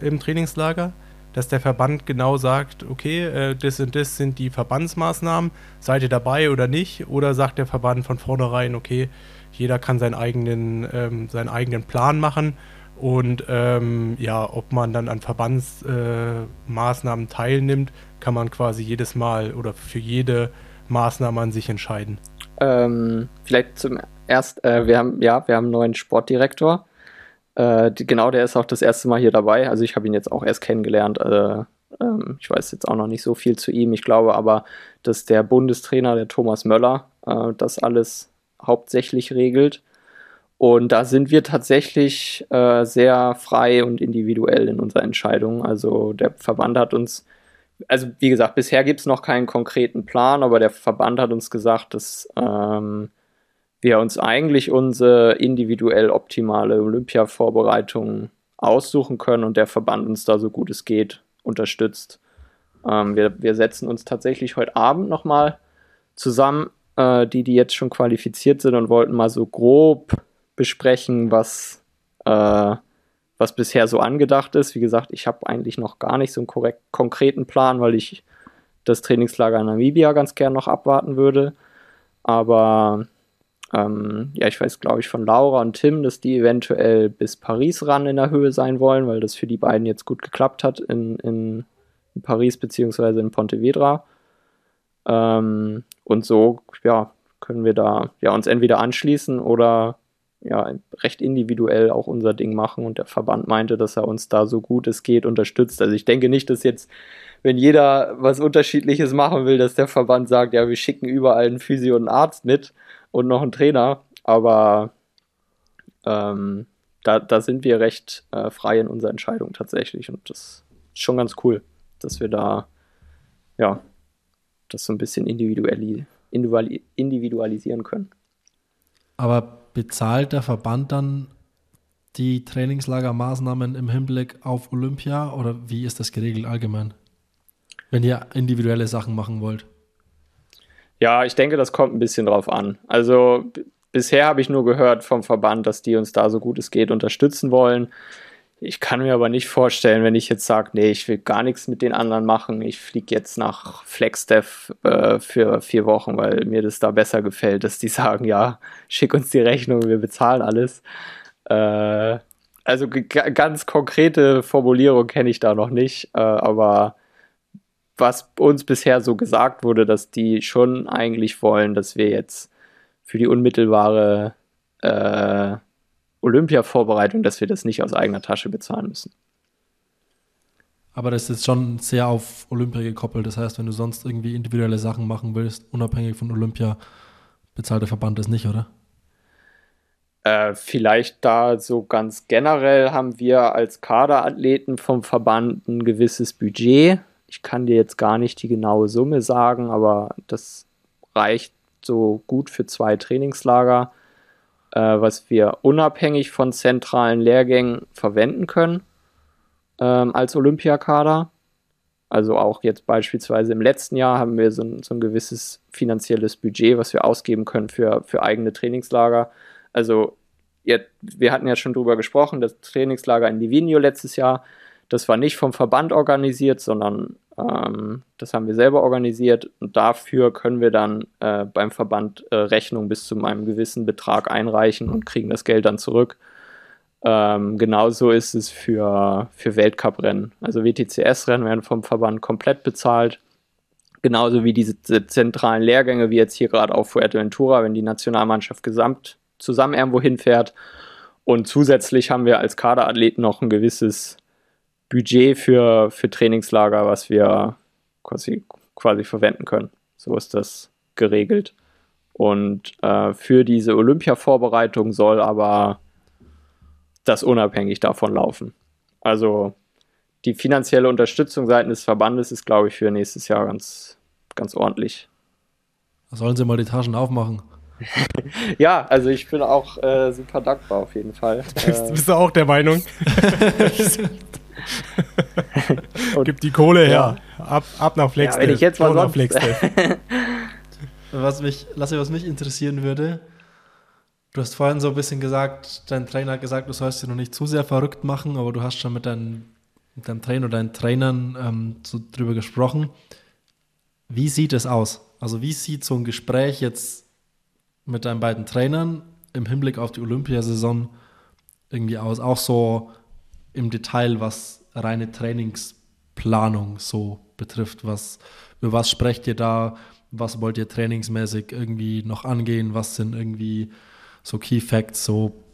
im Trainingslager, dass der Verband genau sagt, okay, äh, das und das sind die Verbandsmaßnahmen, seid ihr dabei oder nicht? Oder sagt der Verband von vornherein, okay, jeder kann seinen eigenen, ähm, seinen eigenen Plan machen. Und ähm, ja, ob man dann an Verbandsmaßnahmen äh, teilnimmt, kann man quasi jedes Mal oder für jede Maßnahme an sich entscheiden. Ähm, vielleicht zum erst, äh, wir haben ja, wir haben einen neuen Sportdirektor. Äh, die, genau, der ist auch das erste Mal hier dabei. Also ich habe ihn jetzt auch erst kennengelernt. Äh, ähm, ich weiß jetzt auch noch nicht so viel zu ihm. Ich glaube aber, dass der Bundestrainer, der Thomas Möller, äh, das alles hauptsächlich regelt. Und da sind wir tatsächlich äh, sehr frei und individuell in unserer Entscheidung. Also der Verband hat uns, also wie gesagt, bisher gibt es noch keinen konkreten Plan, aber der Verband hat uns gesagt, dass ähm, wir uns eigentlich unsere individuell optimale Olympia-Vorbereitung aussuchen können und der Verband uns da so gut es geht unterstützt. Ähm, wir, wir setzen uns tatsächlich heute Abend nochmal zusammen äh, die, die jetzt schon qualifiziert sind und wollten mal so grob besprechen, was, äh, was bisher so angedacht ist. Wie gesagt, ich habe eigentlich noch gar nicht so einen korrekt, konkreten Plan, weil ich das Trainingslager in Namibia ganz gern noch abwarten würde. Aber ähm, ja, ich weiß, glaube ich, von Laura und Tim, dass die eventuell bis Paris ran in der Höhe sein wollen, weil das für die beiden jetzt gut geklappt hat in, in, Paris beziehungsweise in Pontevedra. Ähm, und so, ja, können wir da ja uns entweder anschließen oder ja, recht individuell auch unser Ding machen. Und der Verband meinte, dass er uns da so gut es geht unterstützt. Also ich denke nicht, dass jetzt, wenn jeder was Unterschiedliches machen will, dass der Verband sagt, ja, wir schicken überall einen Physio und einen Arzt mit und noch einen Trainer, aber ähm, da, da sind wir recht äh, frei in unserer Entscheidung tatsächlich. Und das ist schon ganz cool, dass wir da ja das so ein bisschen individualisieren können. Aber bezahlt der Verband dann die Trainingslagermaßnahmen im Hinblick auf Olympia oder wie ist das geregelt allgemein? Wenn ihr individuelle Sachen machen wollt. Ja, ich denke, das kommt ein bisschen drauf an. Also bisher habe ich nur gehört vom Verband, dass die uns da so gut es geht unterstützen wollen. Ich kann mir aber nicht vorstellen, wenn ich jetzt sage, nee, ich will gar nichts mit den anderen machen. Ich fliege jetzt nach FlexDev äh, für vier Wochen, weil mir das da besser gefällt, dass die sagen, ja, schick uns die Rechnung, wir bezahlen alles. Äh, also ganz konkrete Formulierung kenne ich da noch nicht, äh, aber was uns bisher so gesagt wurde, dass die schon eigentlich wollen, dass wir jetzt für die unmittelbare äh, Olympia-Vorbereitung, dass wir das nicht aus eigener Tasche bezahlen müssen. Aber das ist schon sehr auf Olympia gekoppelt. Das heißt, wenn du sonst irgendwie individuelle Sachen machen willst, unabhängig von Olympia, bezahlt der Verband das nicht, oder? Äh, vielleicht da so ganz generell haben wir als Kaderathleten vom Verband ein gewisses Budget. Ich kann dir jetzt gar nicht die genaue Summe sagen, aber das reicht so gut für zwei Trainingslager äh, was wir unabhängig von zentralen Lehrgängen verwenden können ähm, als Olympiakader. Also auch jetzt beispielsweise im letzten Jahr haben wir so ein, so ein gewisses finanzielles Budget, was wir ausgeben können für, für eigene Trainingslager. Also wir hatten ja schon drüber gesprochen, das Trainingslager in Livigno letztes Jahr, Das war nicht vom Verband organisiert, sondern ähm, das haben wir selber organisiert und dafür können wir dann äh, beim Verband äh, Rechnung bis zu einem gewissen Betrag einreichen und kriegen das Geld dann zurück. Ähm, genauso ist es für, für Weltcuprennen. Also WTCS-Rennen werden vom Verband komplett bezahlt. Genauso wie diese zentralen Lehrgänge, wie jetzt hier gerade auf Fuerteventura, wenn die Nationalmannschaft gesamt zusammen irgendwo hinfährt. Und zusätzlich haben wir als Kaderathleten noch ein gewisses Budget für, für Trainingslager, was wir quasi, quasi verwenden können. So ist das geregelt. Und äh, für diese Olympia-Vorbereitung soll aber das unabhängig davon laufen. Also die finanzielle Unterstützung seitens des Verbandes ist, glaube ich, für nächstes Jahr ganz, ganz ordentlich. Sollen sie mal die Taschen aufmachen? ja, also ich bin auch äh, super dankbar auf jeden Fall. Bist, äh, bist du auch der Meinung? Gib die Kohle her. Ja. Ab, ab nach Flexdev. Ja, wenn ich jetzt mal sonst was mich, Lasse, was mich interessieren würde, du hast vorhin so ein bisschen gesagt, dein Trainer hat gesagt, du sollst dich noch nicht zu sehr verrückt machen, aber du hast schon mit, dein, mit deinem Trainer oder deinen Trainern ähm, so drüber gesprochen. Wie sieht es aus? Also wie sieht so ein Gespräch jetzt mit deinen beiden Trainern im Hinblick auf die Olympiasaison irgendwie aus? Auch so im Detail, was reine Trainingsplanung so betrifft. Was, über was sprecht ihr da? Was wollt ihr trainingsmäßig irgendwie noch angehen? Was sind irgendwie so Key Facts? So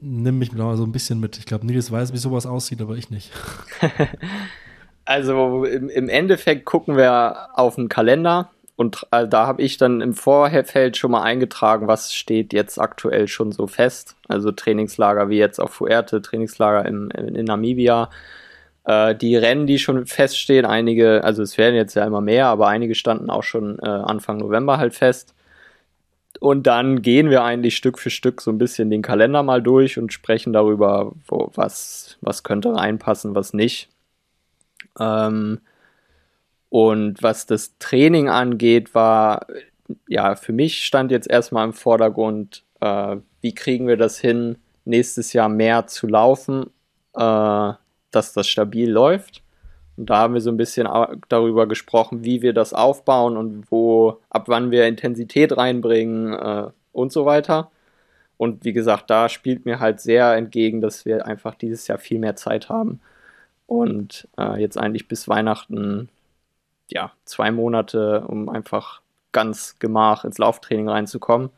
nimm mich mal so ein bisschen mit. Ich glaube, Nils weiß, wie sowas aussieht, aber ich nicht. also im, im Endeffekt gucken wir auf den Kalender und äh, da habe ich dann im Vorfeld schon mal eingetragen, was steht jetzt aktuell schon so fest. Also Trainingslager wie jetzt auf Fuerte, Trainingslager in, in Namibia. Äh, die Rennen, die schon feststehen, einige, also es werden jetzt ja immer mehr, aber einige standen auch schon äh, Anfang November halt fest. Und dann gehen wir eigentlich Stück für Stück so ein bisschen den Kalender mal durch und sprechen darüber, wo, was, was könnte reinpassen, was nicht. Ähm, und was das Training angeht, war, ja, für mich stand jetzt erstmal im Vordergrund, äh, wie kriegen wir das hin, nächstes Jahr mehr zu laufen, äh, dass das stabil läuft. Und da haben wir so ein bisschen darüber gesprochen, wie wir das aufbauen und wo, ab wann wir Intensität reinbringen äh, und so weiter. Und wie gesagt, da spielt mir halt sehr entgegen, dass wir einfach dieses Jahr viel mehr Zeit haben und äh, jetzt eigentlich bis Weihnachten ja, zwei Monate, um einfach ganz gemach ins Lauftraining reinzukommen.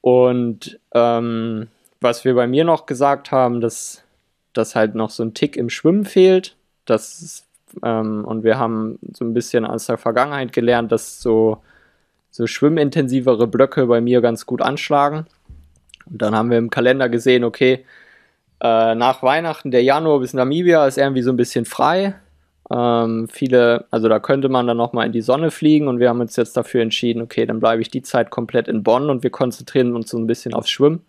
Und ähm, was wir bei mir noch gesagt haben, dass, dass halt noch so ein Tick im Schwimmen fehlt. Das, ähm, und wir haben so ein bisschen aus der Vergangenheit gelernt, dass so, so schwimmintensivere Blöcke bei mir ganz gut anschlagen. Und dann haben wir im Kalender gesehen, okay, äh, nach Weihnachten, der Januar bis Namibia ist irgendwie so ein bisschen frei. Ähm, viele, also da könnte man dann nochmal in die Sonne fliegen und wir haben uns jetzt dafür entschieden, okay, dann bleibe ich die Zeit komplett in Bonn und wir konzentrieren uns so ein bisschen aufs Schwimmen.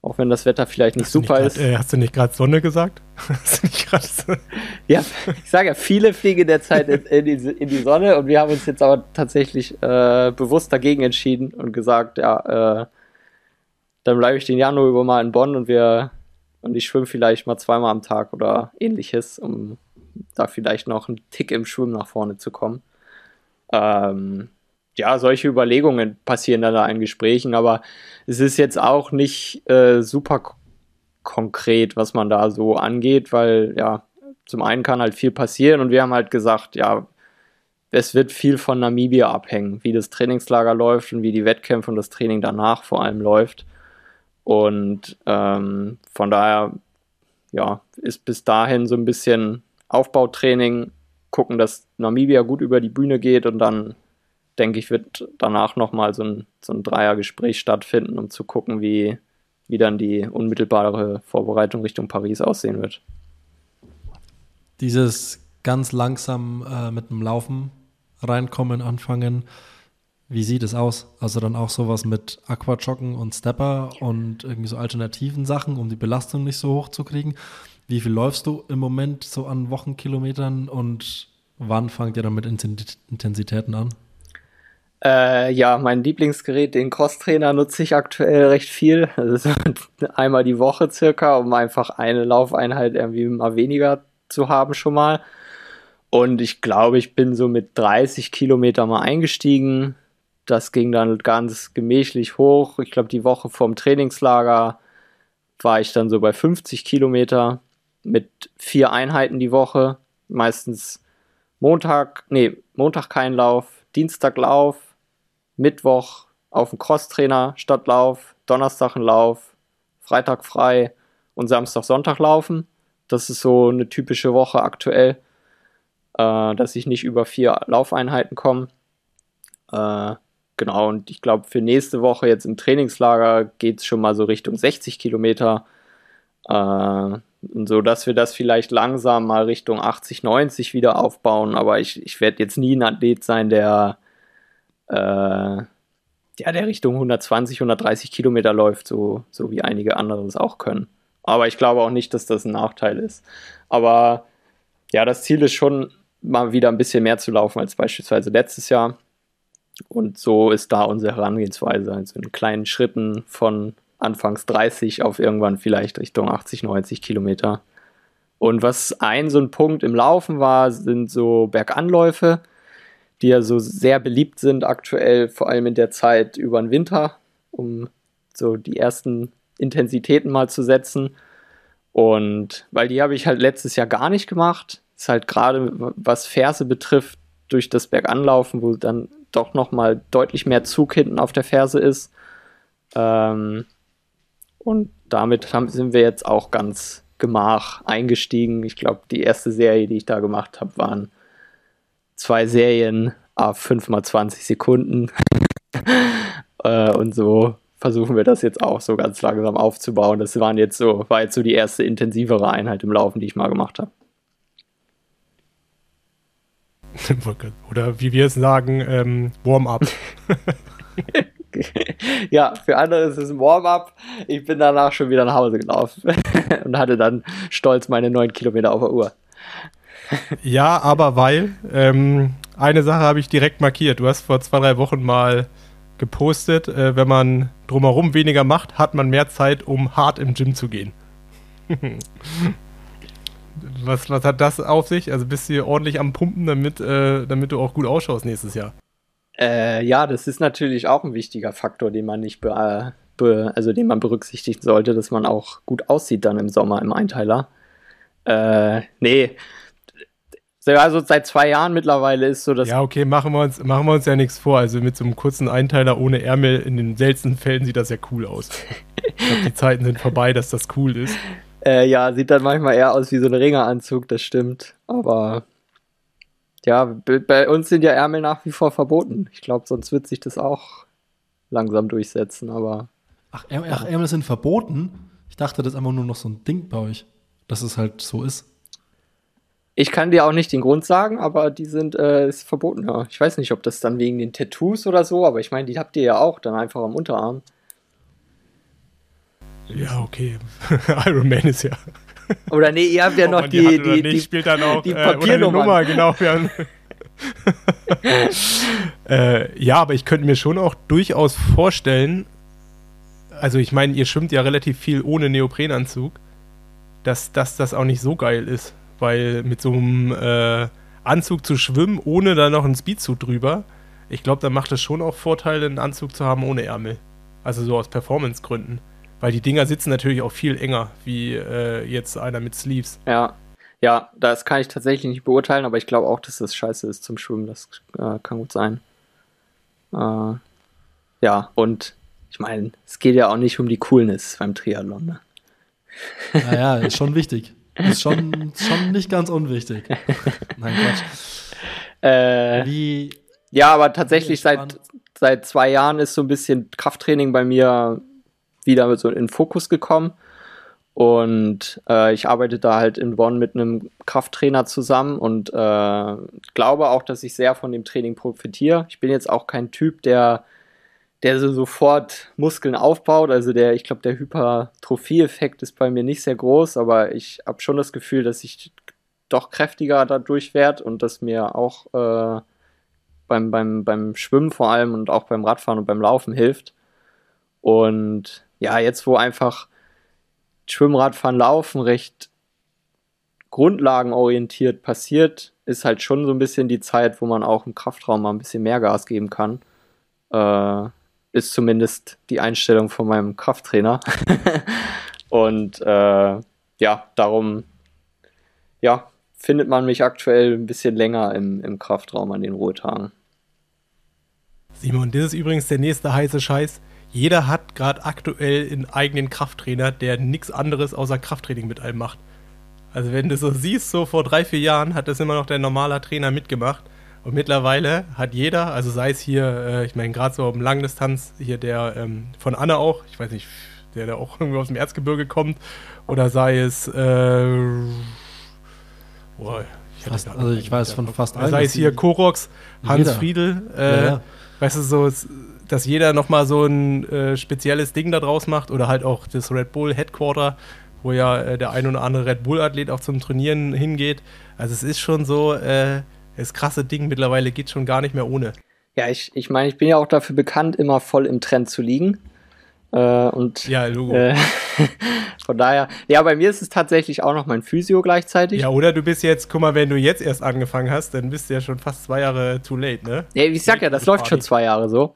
Auch wenn das Wetter vielleicht nicht hast super nicht grad, ist. Äh, hast du nicht gerade Sonne gesagt? hast du nicht so? Ja, ich sage ja, viele fliegen derzeit in, in, die, in, die, Sonne und wir haben uns jetzt aber tatsächlich äh, bewusst dagegen entschieden und gesagt, ja, äh, dann bleibe ich den Januar über mal in Bonn und wir und ich schwimme vielleicht mal zweimal am Tag oder ähnliches, um da vielleicht noch einen Tick im Schwimmen nach vorne zu kommen. Ähm, ja, solche Überlegungen passieren dann da in Gesprächen, aber es ist jetzt auch nicht äh, super konkret, was man da so angeht, weil ja, zum einen kann halt viel passieren und wir haben halt gesagt, ja, es wird viel von Namibia abhängen, wie das Trainingslager läuft und wie die Wettkämpfe und das Training danach vor allem läuft. Und ähm, von daher, ja, ist bis dahin so ein bisschen Aufbautraining, gucken, dass Namibia gut über die Bühne geht und dann denke ich, wird danach nochmal so ein, so ein Dreiergespräch stattfinden, um zu gucken, wie, wie dann die unmittelbare Vorbereitung Richtung Paris aussehen wird. Dieses ganz langsam äh, mit dem Laufen reinkommen, anfangen, wie sieht es aus? Also dann auch sowas mit Aquajoggen und Stepper und irgendwie so alternativen Sachen, um die Belastung nicht so hoch zu kriegen. Wie viel läufst du im Moment so an Wochenkilometern und wann fangt ihr dann mit Intensitäten an? Äh, ja, mein Lieblingsgerät, den Cross-Trainer, nutze ich aktuell recht viel. Also einmal die Woche circa, um einfach eine Laufeinheit irgendwie mal weniger zu haben schon mal. Und ich glaube, ich bin so mit 30 Kilometer mal eingestiegen. Das ging dann ganz gemächlich hoch. Ich glaube, die Woche vorm Trainingslager war ich dann so bei 50 Kilometer mit vier Einheiten die Woche. Meistens Montag, nee, Montag kein Lauf, Dienstag Lauf, Mittwoch auf dem Crosstrainer statt Lauf, Donnerstag ein Lauf, Freitag frei und Samstag, Sonntag laufen. Das ist so eine typische Woche aktuell, äh, dass ich nicht über vier Laufeinheiten komme. Äh, genau, und ich glaube, für nächste Woche jetzt im Trainingslager geht es schon mal so Richtung 60 Kilometer. Äh, so dass wir das vielleicht langsam mal Richtung 80, 90 wieder aufbauen. Aber ich, ich werde jetzt nie ein Athlet sein, der, äh, ja, der Richtung 120, 130 Kilometer läuft, so, so wie einige andere es auch können. Aber ich glaube auch nicht, dass das ein Nachteil ist. Aber ja, das Ziel ist schon, mal wieder ein bisschen mehr zu laufen als beispielsweise letztes Jahr. Und so ist da unsere Herangehensweise, also in kleinen Schritten von anfangs 30 auf irgendwann vielleicht Richtung 80, 90 Kilometer. Und was ein so ein Punkt im Laufen war, sind so Berganläufe, die ja so sehr beliebt sind aktuell, vor allem in der Zeit über den Winter, um so die ersten Intensitäten mal zu setzen. Und weil die habe ich halt letztes Jahr gar nicht gemacht. Ist halt gerade was Ferse betrifft, durch das Berganlaufen, wo dann doch nochmal deutlich mehr Zug hinten auf der Ferse ist. Ähm, und damit haben, sind wir jetzt auch ganz gemach eingestiegen. Ich glaube, die erste Serie, die ich da gemacht habe, waren zwei Serien a 5 mal 20 Sekunden. äh, und so versuchen wir das jetzt auch so ganz langsam aufzubauen. Das waren jetzt so, war jetzt so die erste intensivere Einheit im Laufen, die ich mal gemacht habe. Oder wie wir es sagen, ähm, Warm-up. ja, für andere ist es ein Warm-up. Ich bin danach schon wieder nach Hause gelaufen und hatte dann stolz meine neun Kilometer auf der Uhr. ja, aber weil, ähm, eine Sache habe ich direkt markiert. Du hast vor zwei, drei Wochen mal gepostet, äh, wenn man drumherum weniger macht, hat man mehr Zeit, um hart im Gym zu gehen. was, was hat das auf sich? Also bist du ordentlich am Pumpen, damit, äh, damit du auch gut ausschaust nächstes Jahr? Äh, ja, das ist natürlich auch ein wichtiger Faktor, den man nicht be, be, also den man berücksichtigen sollte, dass man auch gut aussieht dann im Sommer im Einteiler. Äh, nee. Also seit zwei Jahren mittlerweile ist so dass. Ja, okay, machen wir uns, machen wir uns ja nichts vor. Also mit so einem kurzen Einteiler ohne Ärmel in den seltensten Fällen sieht das ja cool aus. ich glaube, die Zeiten sind vorbei, dass das cool ist. Äh, ja, sieht dann manchmal eher aus wie so ein Ringeranzug, das stimmt. Aber ja, bei uns sind ja Ärmel nach wie vor verboten. Ich glaube, sonst wird sich das auch langsam durchsetzen, aber. Ach, Ärmel, ach, Ärmel sind verboten? Ich dachte, das ist einfach nur noch so ein Ding bei euch, dass es halt so ist. Ich kann dir auch nicht den Grund sagen, aber die sind äh, ist verboten, ja. Ich weiß nicht, ob das dann wegen den Tattoos oder so, aber ich meine, die habt ihr ja auch dann einfach am Unterarm. Ja, okay. Iron Man ist ja oder nee, ihr habt ja noch die, die, die, die, spielt dann auch, die äh, Papiernummer. genau. äh, ja, aber ich könnte mir schon auch durchaus vorstellen, also ich meine, ihr schwimmt ja relativ viel ohne Neoprenanzug, dass, dass das auch nicht so geil ist, weil mit so einem äh, Anzug zu schwimmen, ohne da noch einen Speedsuit drüber, ich glaube, da macht es schon auch Vorteile, einen Anzug zu haben ohne Ärmel. Also so aus Performance-Gründen. Weil die Dinger sitzen natürlich auch viel enger, wie äh, jetzt einer mit Sleeves. Ja. Ja, das kann ich tatsächlich nicht beurteilen, aber ich glaube auch, dass das scheiße ist zum Schwimmen. Das äh, kann gut sein. Äh, ja, und ich meine, es geht ja auch nicht um die Coolness beim Triathlon. Ne? Naja, ist schon wichtig. Ist schon, schon nicht ganz unwichtig. Nein, Quatsch. Äh, Wie, ja, aber tatsächlich seit, seit zwei Jahren ist so ein bisschen Krafttraining bei mir wieder so in Fokus gekommen. Und äh, ich arbeite da halt in Bonn mit einem Krafttrainer zusammen und äh, glaube auch, dass ich sehr von dem Training profitiere. Ich bin jetzt auch kein Typ, der, der so sofort Muskeln aufbaut. Also der, ich glaube, der Hypertrophie-Effekt ist bei mir nicht sehr groß, aber ich habe schon das Gefühl, dass ich doch kräftiger dadurch werde und dass mir auch äh, beim, beim, beim Schwimmen vor allem und auch beim Radfahren und beim Laufen hilft. Und ja, jetzt wo einfach Schwimmradfahren, Laufen recht grundlagenorientiert passiert, ist halt schon so ein bisschen die Zeit, wo man auch im Kraftraum mal ein bisschen mehr Gas geben kann. Äh, ist zumindest die Einstellung von meinem Krafttrainer. Und äh, ja, darum ja, findet man mich aktuell ein bisschen länger im, im Kraftraum an den Ruhetagen. Simon, das ist übrigens der nächste heiße Scheiß. Jeder hat gerade aktuell einen eigenen Krafttrainer, der nichts anderes außer Krafttraining mit einem macht. Also wenn du so siehst, so vor drei, vier Jahren hat das immer noch der normale Trainer mitgemacht. Und mittlerweile hat jeder, also sei es hier, äh, ich meine gerade so um Langdistanz, hier der ähm, von Anne auch, ich weiß nicht, der da auch irgendwie aus dem Erzgebirge kommt, oder sei es, äh, boah, ich, fast, also ich weiß von fast allen. Sei es hier Korox, Hans jeder. Friedel, äh, ja, ja. weißt du, so, dass jeder nochmal so ein äh, spezielles Ding da draus macht oder halt auch das Red Bull Headquarter, wo ja äh, der ein oder andere Red Bull-Athlet auch zum Trainieren hingeht. Also es ist schon so, äh, das krasse Ding mittlerweile geht schon gar nicht mehr ohne. Ja, ich, ich meine, ich bin ja auch dafür bekannt, immer voll im Trend zu liegen. Äh, und ja, Logo. Äh, von daher, ja, bei mir ist es tatsächlich auch noch mein Physio gleichzeitig. Ja, oder du bist jetzt, guck mal, wenn du jetzt erst angefangen hast, dann bist du ja schon fast zwei Jahre too late, ne? Ja, ich sag ja, das läuft schon zwei Jahre so.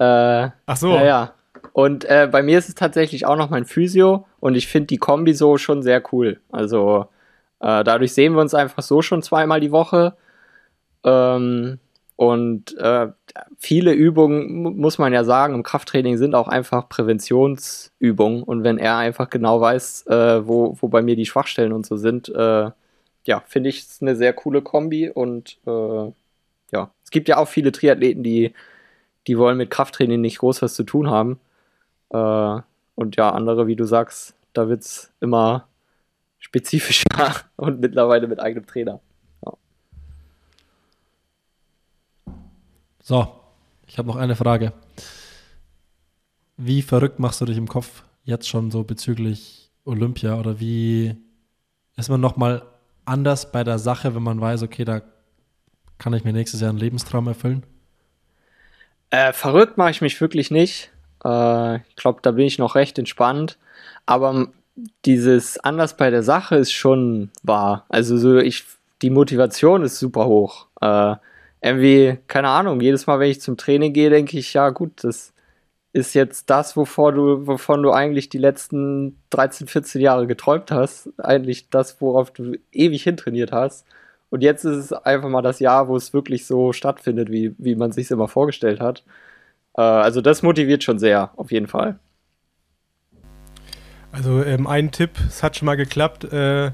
Äh, Ach so. Ja, ja. Und äh, bei mir ist es tatsächlich auch noch mein Physio und ich finde die Kombi so schon sehr cool. Also äh, dadurch sehen wir uns einfach so schon zweimal die Woche. Ähm, und äh, viele Übungen, muss man ja sagen, im Krafttraining sind auch einfach Präventionsübungen. Und wenn er einfach genau weiß, äh, wo, wo bei mir die Schwachstellen und so sind, äh, ja, finde ich es eine sehr coole Kombi. Und äh, ja, es gibt ja auch viele Triathleten, die, die wollen mit Krafttraining nicht groß was zu tun haben. Äh, und ja, andere, wie du sagst, da wird es immer spezifischer und mittlerweile mit eigenem Trainer. So, ich habe noch eine Frage. Wie verrückt machst du dich im Kopf jetzt schon so bezüglich Olympia oder wie ist man nochmal anders bei der Sache, wenn man weiß, okay, da kann ich mir nächstes Jahr einen Lebenstraum erfüllen? Äh, verrückt mache ich mich wirklich nicht. Äh, ich glaube, da bin ich noch recht entspannt. Aber dieses anders bei der Sache ist schon wahr. Also so ich, die Motivation ist super hoch. Äh, irgendwie, keine Ahnung, jedes Mal, wenn ich zum Training gehe, denke ich, ja gut, das ist jetzt das, wovor du, wovon du eigentlich die letzten 13, 14 Jahre geträumt hast. Eigentlich das, worauf du ewig hintrainiert hast. Und jetzt ist es einfach mal das Jahr, wo es wirklich so stattfindet, wie, wie man sich immer vorgestellt hat. Äh, also das motiviert schon sehr, auf jeden Fall. Also ähm, ein Tipp, es hat schon mal geklappt. Äh,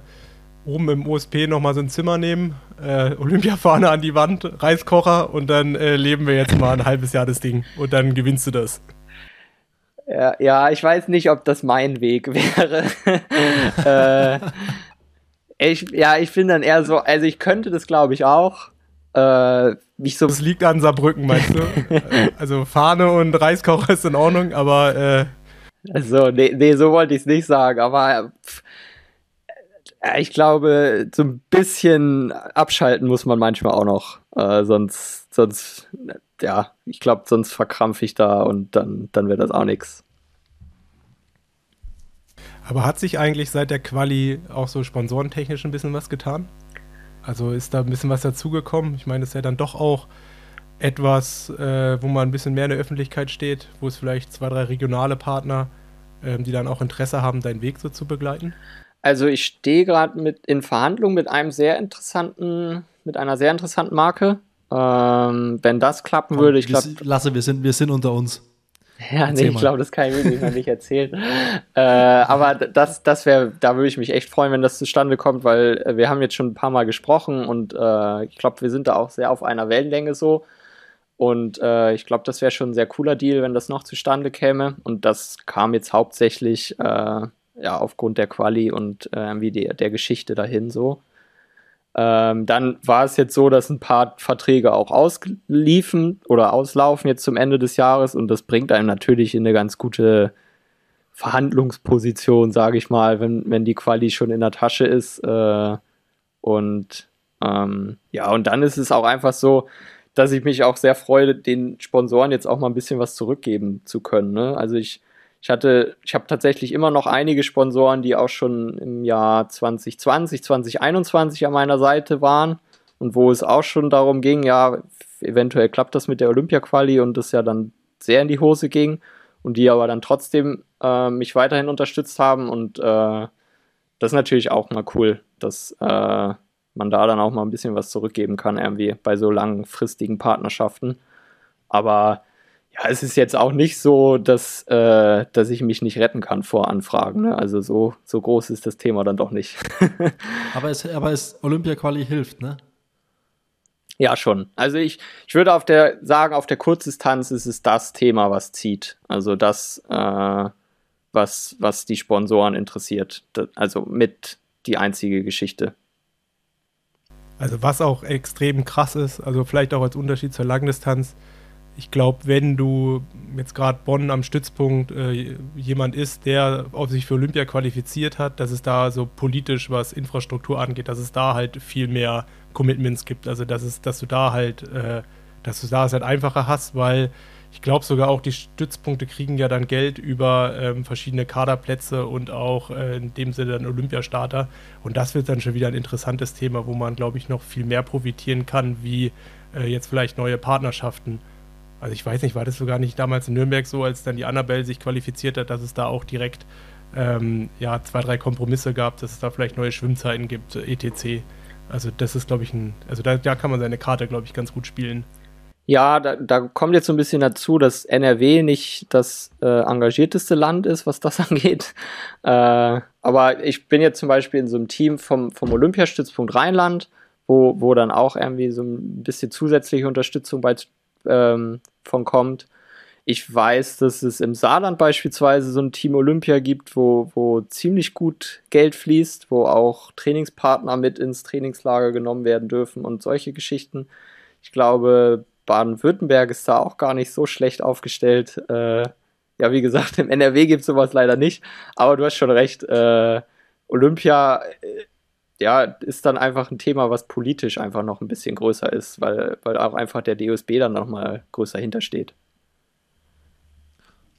oben im OSP nochmal so ein Zimmer nehmen, äh, Olympiafahne an die Wand, Reiskocher und dann äh, leben wir jetzt mal ein halbes Jahr das Ding und dann gewinnst du das. Ja, ja ich weiß nicht, ob das mein Weg wäre. äh, ich, ja, ich bin dann eher so, also ich könnte das glaube ich auch. Äh, mich so das liegt an Saarbrücken, meinst du? also Fahne und Reiskocher ist in Ordnung, aber äh also, nee, nee, so wollte ich es nicht sagen, aber pff, ich glaube, so ein bisschen abschalten muss man manchmal auch noch. Äh, sonst, sonst, ja, ich glaube, sonst verkrampfe ich da und dann, dann wird das auch nichts. Aber hat sich eigentlich seit der Quali auch so sponsorentechnisch ein bisschen was getan? Also ist da ein bisschen was dazugekommen? Ich meine, das ist ja dann doch auch etwas, äh, wo man ein bisschen mehr in der Öffentlichkeit steht, wo es vielleicht zwei, drei regionale Partner, äh, die dann auch Interesse haben, deinen Weg so zu begleiten? Also ich stehe gerade mit in Verhandlungen mit einem sehr interessanten, mit einer sehr interessanten Marke. Ähm, wenn das klappen würde, ich glaube. Lasse, wir sind, wir sind unter uns. Ja, Erzähl nee, ich glaube, das kann ich wirklich noch nicht erzählen. äh, aber das, das wäre, da würde ich mich echt freuen, wenn das zustande kommt, weil äh, wir haben jetzt schon ein paar Mal gesprochen und äh, ich glaube, wir sind da auch sehr auf einer Wellenlänge so. Und äh, ich glaube, das wäre schon ein sehr cooler Deal, wenn das noch zustande käme. Und das kam jetzt hauptsächlich äh, ja, aufgrund der Quali und äh, wie die, der Geschichte dahin so. Ähm, dann war es jetzt so, dass ein paar Verträge auch ausliefen oder auslaufen jetzt zum Ende des Jahres und das bringt einem natürlich in eine ganz gute Verhandlungsposition, sage ich mal, wenn, wenn die Quali schon in der Tasche ist. Äh, und ähm, ja, und dann ist es auch einfach so, dass ich mich auch sehr freue, den Sponsoren jetzt auch mal ein bisschen was zurückgeben zu können. Ne? Also ich ich hatte, ich habe tatsächlich immer noch einige Sponsoren, die auch schon im Jahr 2020, 2021 an meiner Seite waren und wo es auch schon darum ging, ja, eventuell klappt das mit der Olympia-Quali und das ja dann sehr in die Hose ging und die aber dann trotzdem äh, mich weiterhin unterstützt haben und äh, das ist natürlich auch mal cool, dass äh, man da dann auch mal ein bisschen was zurückgeben kann, irgendwie bei so langfristigen Partnerschaften. Aber ja, es ist jetzt auch nicht so, dass, äh, dass ich mich nicht retten kann vor Anfragen. Ne? Also so, so groß ist das Thema dann doch nicht. aber es, aber es Olympia-Quali hilft, ne? Ja, schon. Also ich, ich würde auf der sagen, auf der Kurzdistanz ist es das Thema, was zieht. Also das, äh, was, was die Sponsoren interessiert. Also mit die einzige Geschichte. Also was auch extrem krass ist, also vielleicht auch als Unterschied zur Langdistanz, ich glaube, wenn du jetzt gerade Bonn am Stützpunkt äh, jemand ist, der auf sich für Olympia qualifiziert hat, dass es da so politisch, was Infrastruktur angeht, dass es da halt viel mehr Commitments gibt. Also dass es, dass du da halt, äh, dass du da es halt einfacher hast, weil ich glaube sogar auch die Stützpunkte kriegen ja dann Geld über ähm, verschiedene Kaderplätze und auch äh, in dem Sinne dann Olympiastarter. Und das wird dann schon wieder ein interessantes Thema, wo man, glaube ich, noch viel mehr profitieren kann, wie äh, jetzt vielleicht neue Partnerschaften also ich weiß nicht, war das sogar nicht damals in Nürnberg so, als dann die Annabelle sich qualifiziert hat, dass es da auch direkt ähm, ja, zwei, drei Kompromisse gab, dass es da vielleicht neue Schwimmzeiten gibt, etc. Also das ist, glaube ich, ein, also da, da kann man seine Karte, glaube ich, ganz gut spielen. Ja, da, da kommt jetzt so ein bisschen dazu, dass NRW nicht das äh, engagierteste Land ist, was das angeht. Äh, aber ich bin jetzt zum Beispiel in so einem Team vom, vom Olympiastützpunkt Rheinland, wo, wo dann auch irgendwie so ein bisschen zusätzliche Unterstützung bei ähm, von kommt. Ich weiß, dass es im Saarland beispielsweise so ein Team Olympia gibt, wo, wo ziemlich gut Geld fließt, wo auch Trainingspartner mit ins Trainingslager genommen werden dürfen und solche Geschichten. Ich glaube, Baden-Württemberg ist da auch gar nicht so schlecht aufgestellt. Äh, ja, wie gesagt, im NRW gibt es sowas leider nicht, aber du hast schon recht. Äh, Olympia äh, ja, ist dann einfach ein Thema, was politisch einfach noch ein bisschen größer ist, weil, weil auch einfach der DOSB dann nochmal größer hintersteht.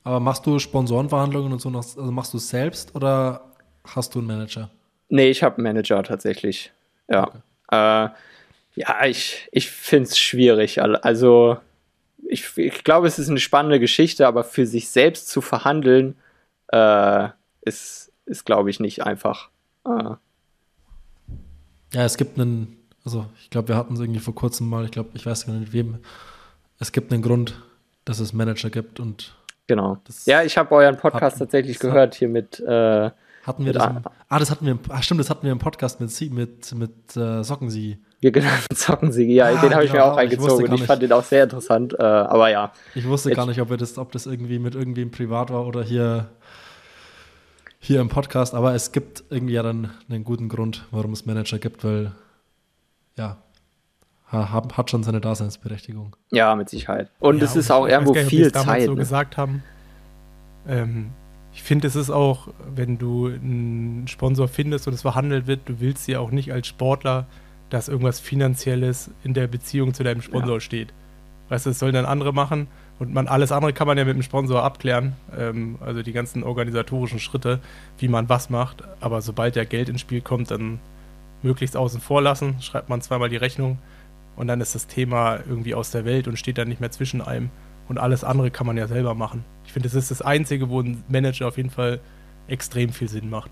Aber machst du Sponsorenverhandlungen und so noch, also machst du es selbst oder hast du einen Manager? Nee, ich habe einen Manager tatsächlich. Ja. Okay. Äh, ja, ich, ich finde es schwierig. Also, ich, ich glaube, es ist eine spannende Geschichte, aber für sich selbst zu verhandeln, äh, ist, ist glaube ich, nicht einfach. Äh, ja, es gibt einen, also ich glaube, wir hatten es irgendwie vor kurzem mal, ich glaube, ich weiß gar nicht wem. Es gibt einen Grund, dass es Manager gibt und. Genau. Ja, ich habe euren Podcast hat, tatsächlich gehört hier mit. Äh, hatten wir das? Im, ah, das hatten wir. Ah, stimmt, das hatten wir im Podcast mit Sie, mit mit äh, Sockensieg. Ja, genau, Sockensieg. Ja, ah, den habe ich mir genau, auch reingezogen ich und ich fand den auch sehr interessant. Äh, aber ja. Ich wusste gar nicht, ob, wir das, ob das irgendwie mit irgendwem privat war oder hier hier im Podcast, aber es gibt irgendwie ja dann einen guten Grund, warum es Manager gibt, weil ja, hat schon seine Daseinsberechtigung. Ja, mit Sicherheit. Und ja, es ist auch irgendwo nicht, viel Zeit. so ne? gesagt haben. Ähm, ich finde, es ist auch, wenn du einen Sponsor findest und es verhandelt wird, du willst ja auch nicht als Sportler, dass irgendwas Finanzielles in der Beziehung zu deinem Sponsor ja. steht. Weißt du, das sollen dann andere machen und man alles andere kann man ja mit dem Sponsor abklären, ähm, also die ganzen organisatorischen Schritte, wie man was macht. Aber sobald ja Geld ins Spiel kommt, dann möglichst außen vor lassen, schreibt man zweimal die Rechnung und dann ist das Thema irgendwie aus der Welt und steht dann nicht mehr zwischen einem. Und alles andere kann man ja selber machen. Ich finde, das ist das Einzige, wo ein Manager auf jeden Fall extrem viel Sinn macht.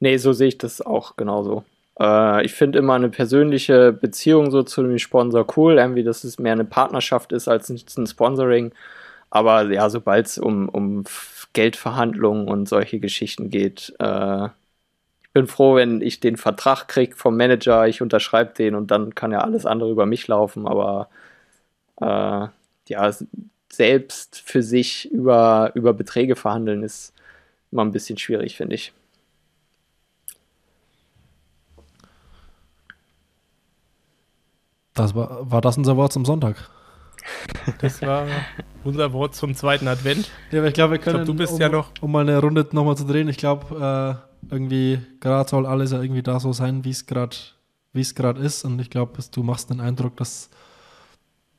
Nee, so sehe ich das auch genauso. Äh, ich finde immer eine persönliche Beziehung so zu dem Sponsor cool, irgendwie, dass es mehr eine Partnerschaft ist als ein Sponsoring. Aber ja, sobald es um, um Geldverhandlungen und solche Geschichten geht, äh, ich bin froh, wenn ich den Vertrag kriege vom Manager, ich unterschreibe den und dann kann ja alles andere über mich laufen. Aber äh, ja, selbst für sich über, über Beträge verhandeln ist immer ein bisschen schwierig, finde ich. Das war, war das unser Wort zum Sonntag? Das war unser Wort zum zweiten Advent. Ja, aber ich glaube, wir können. Glaub, du bist um, ja noch. Um mal eine Runde nochmal zu drehen, ich glaube, äh, irgendwie gerade soll alles ja irgendwie da so sein, wie es gerade wie es gerade ist. Und ich glaube, du machst den Eindruck, dass,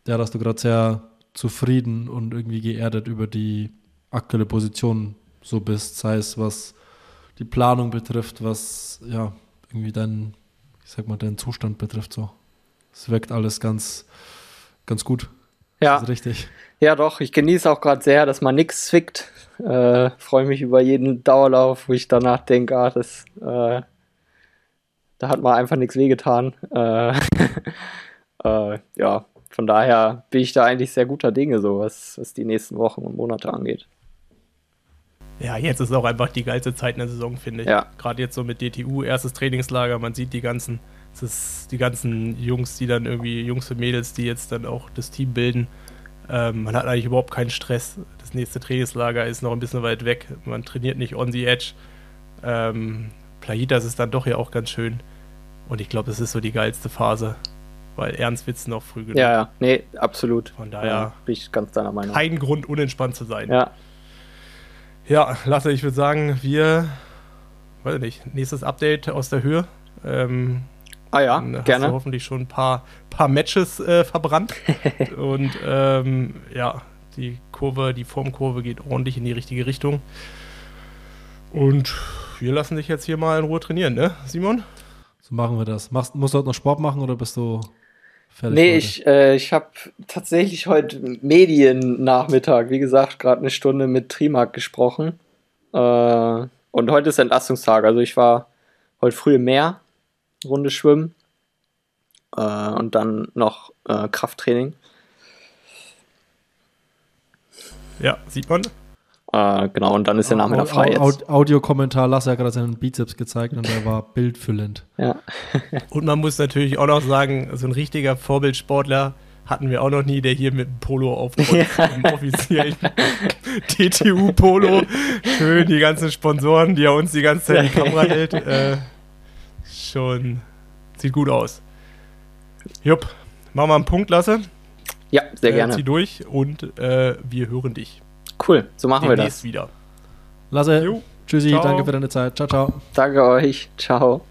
ja, dass du gerade sehr zufrieden und irgendwie geerdet über die aktuelle Position so bist, sei es was die Planung betrifft, was ja irgendwie dein, ich sag mal, deinen Zustand betrifft. So, es wirkt alles ganz, ganz gut. Ja, das ist richtig. Ja, doch. Ich genieße auch gerade sehr, dass man nichts zwickt. Äh, Freue mich über jeden Dauerlauf, wo ich danach denke, ah, das, äh, da hat man einfach nichts wehgetan. Äh, äh, ja, von daher bin ich da eigentlich sehr guter Dinge, so was, was die nächsten Wochen und Monate angeht. Ja, jetzt ist auch einfach die geilste Zeit in der Saison, finde ich. Ja. Gerade jetzt so mit DTU, erstes Trainingslager, man sieht die ganzen, das ist die ganzen Jungs, die dann irgendwie, Jungs und Mädels, die jetzt dann auch das Team bilden. Ähm, man hat eigentlich überhaupt keinen Stress. Das nächste Trainingslager ist noch ein bisschen weit weg. Man trainiert nicht on the edge. Ähm, Playitas ist dann doch ja auch ganz schön. Und ich glaube, das ist so die geilste Phase. Weil ernst wird es noch früh genug. Ja, ja, nee, absolut. Von daher ja, bin ich ganz deiner Meinung. Kein Grund, unentspannt zu sein. Ja. Ja, Lasse, ich würde sagen, wir, weiß nicht, nächstes Update aus der Höhe. Ähm, ah ja, dann gerne. Hast du hoffentlich schon ein paar, paar Matches äh, verbrannt. Und ähm, ja, die Kurve, die Formkurve geht ordentlich in die richtige Richtung. Und wir lassen dich jetzt hier mal in Ruhe trainieren, ne, Simon? So machen wir das. Machst, musst du heute noch Sport machen oder bist du fertig? Nee, heute? ich, äh, ich habe tatsächlich heute Mediennachmittag, wie gesagt, gerade eine Stunde mit Trimark gesprochen. Äh, und heute ist Entlastungstag. Also ich war heute früh im Meer, Runde schwimmen. Äh, und dann noch äh, Krafttraining. Ja, sieht man. Äh, genau, und dann ist der Name frei jetzt. Audiokommentar, Lasse hat gerade seinen Bizeps gezeigt und der war bildfüllend. Ja. und man muss natürlich auch noch sagen, so ein richtiger Vorbildsportler hatten wir auch noch nie, der hier mit dem Polo aufkommt, ja. im offiziellen TTU-Polo. Schön, die ganzen Sponsoren, die er uns die ganze Zeit in die Kamera hält. Äh, schon, sieht gut aus. Jupp, machen wir einen Punkt, Lasse. Ja, sehr äh, gerne. Zieh durch und äh, wir hören dich. Cool, so machen Demnächst wir das. wieder. Lasse, jo. tschüssi, ciao. danke für deine Zeit. Ciao, ciao. Danke euch. Ciao.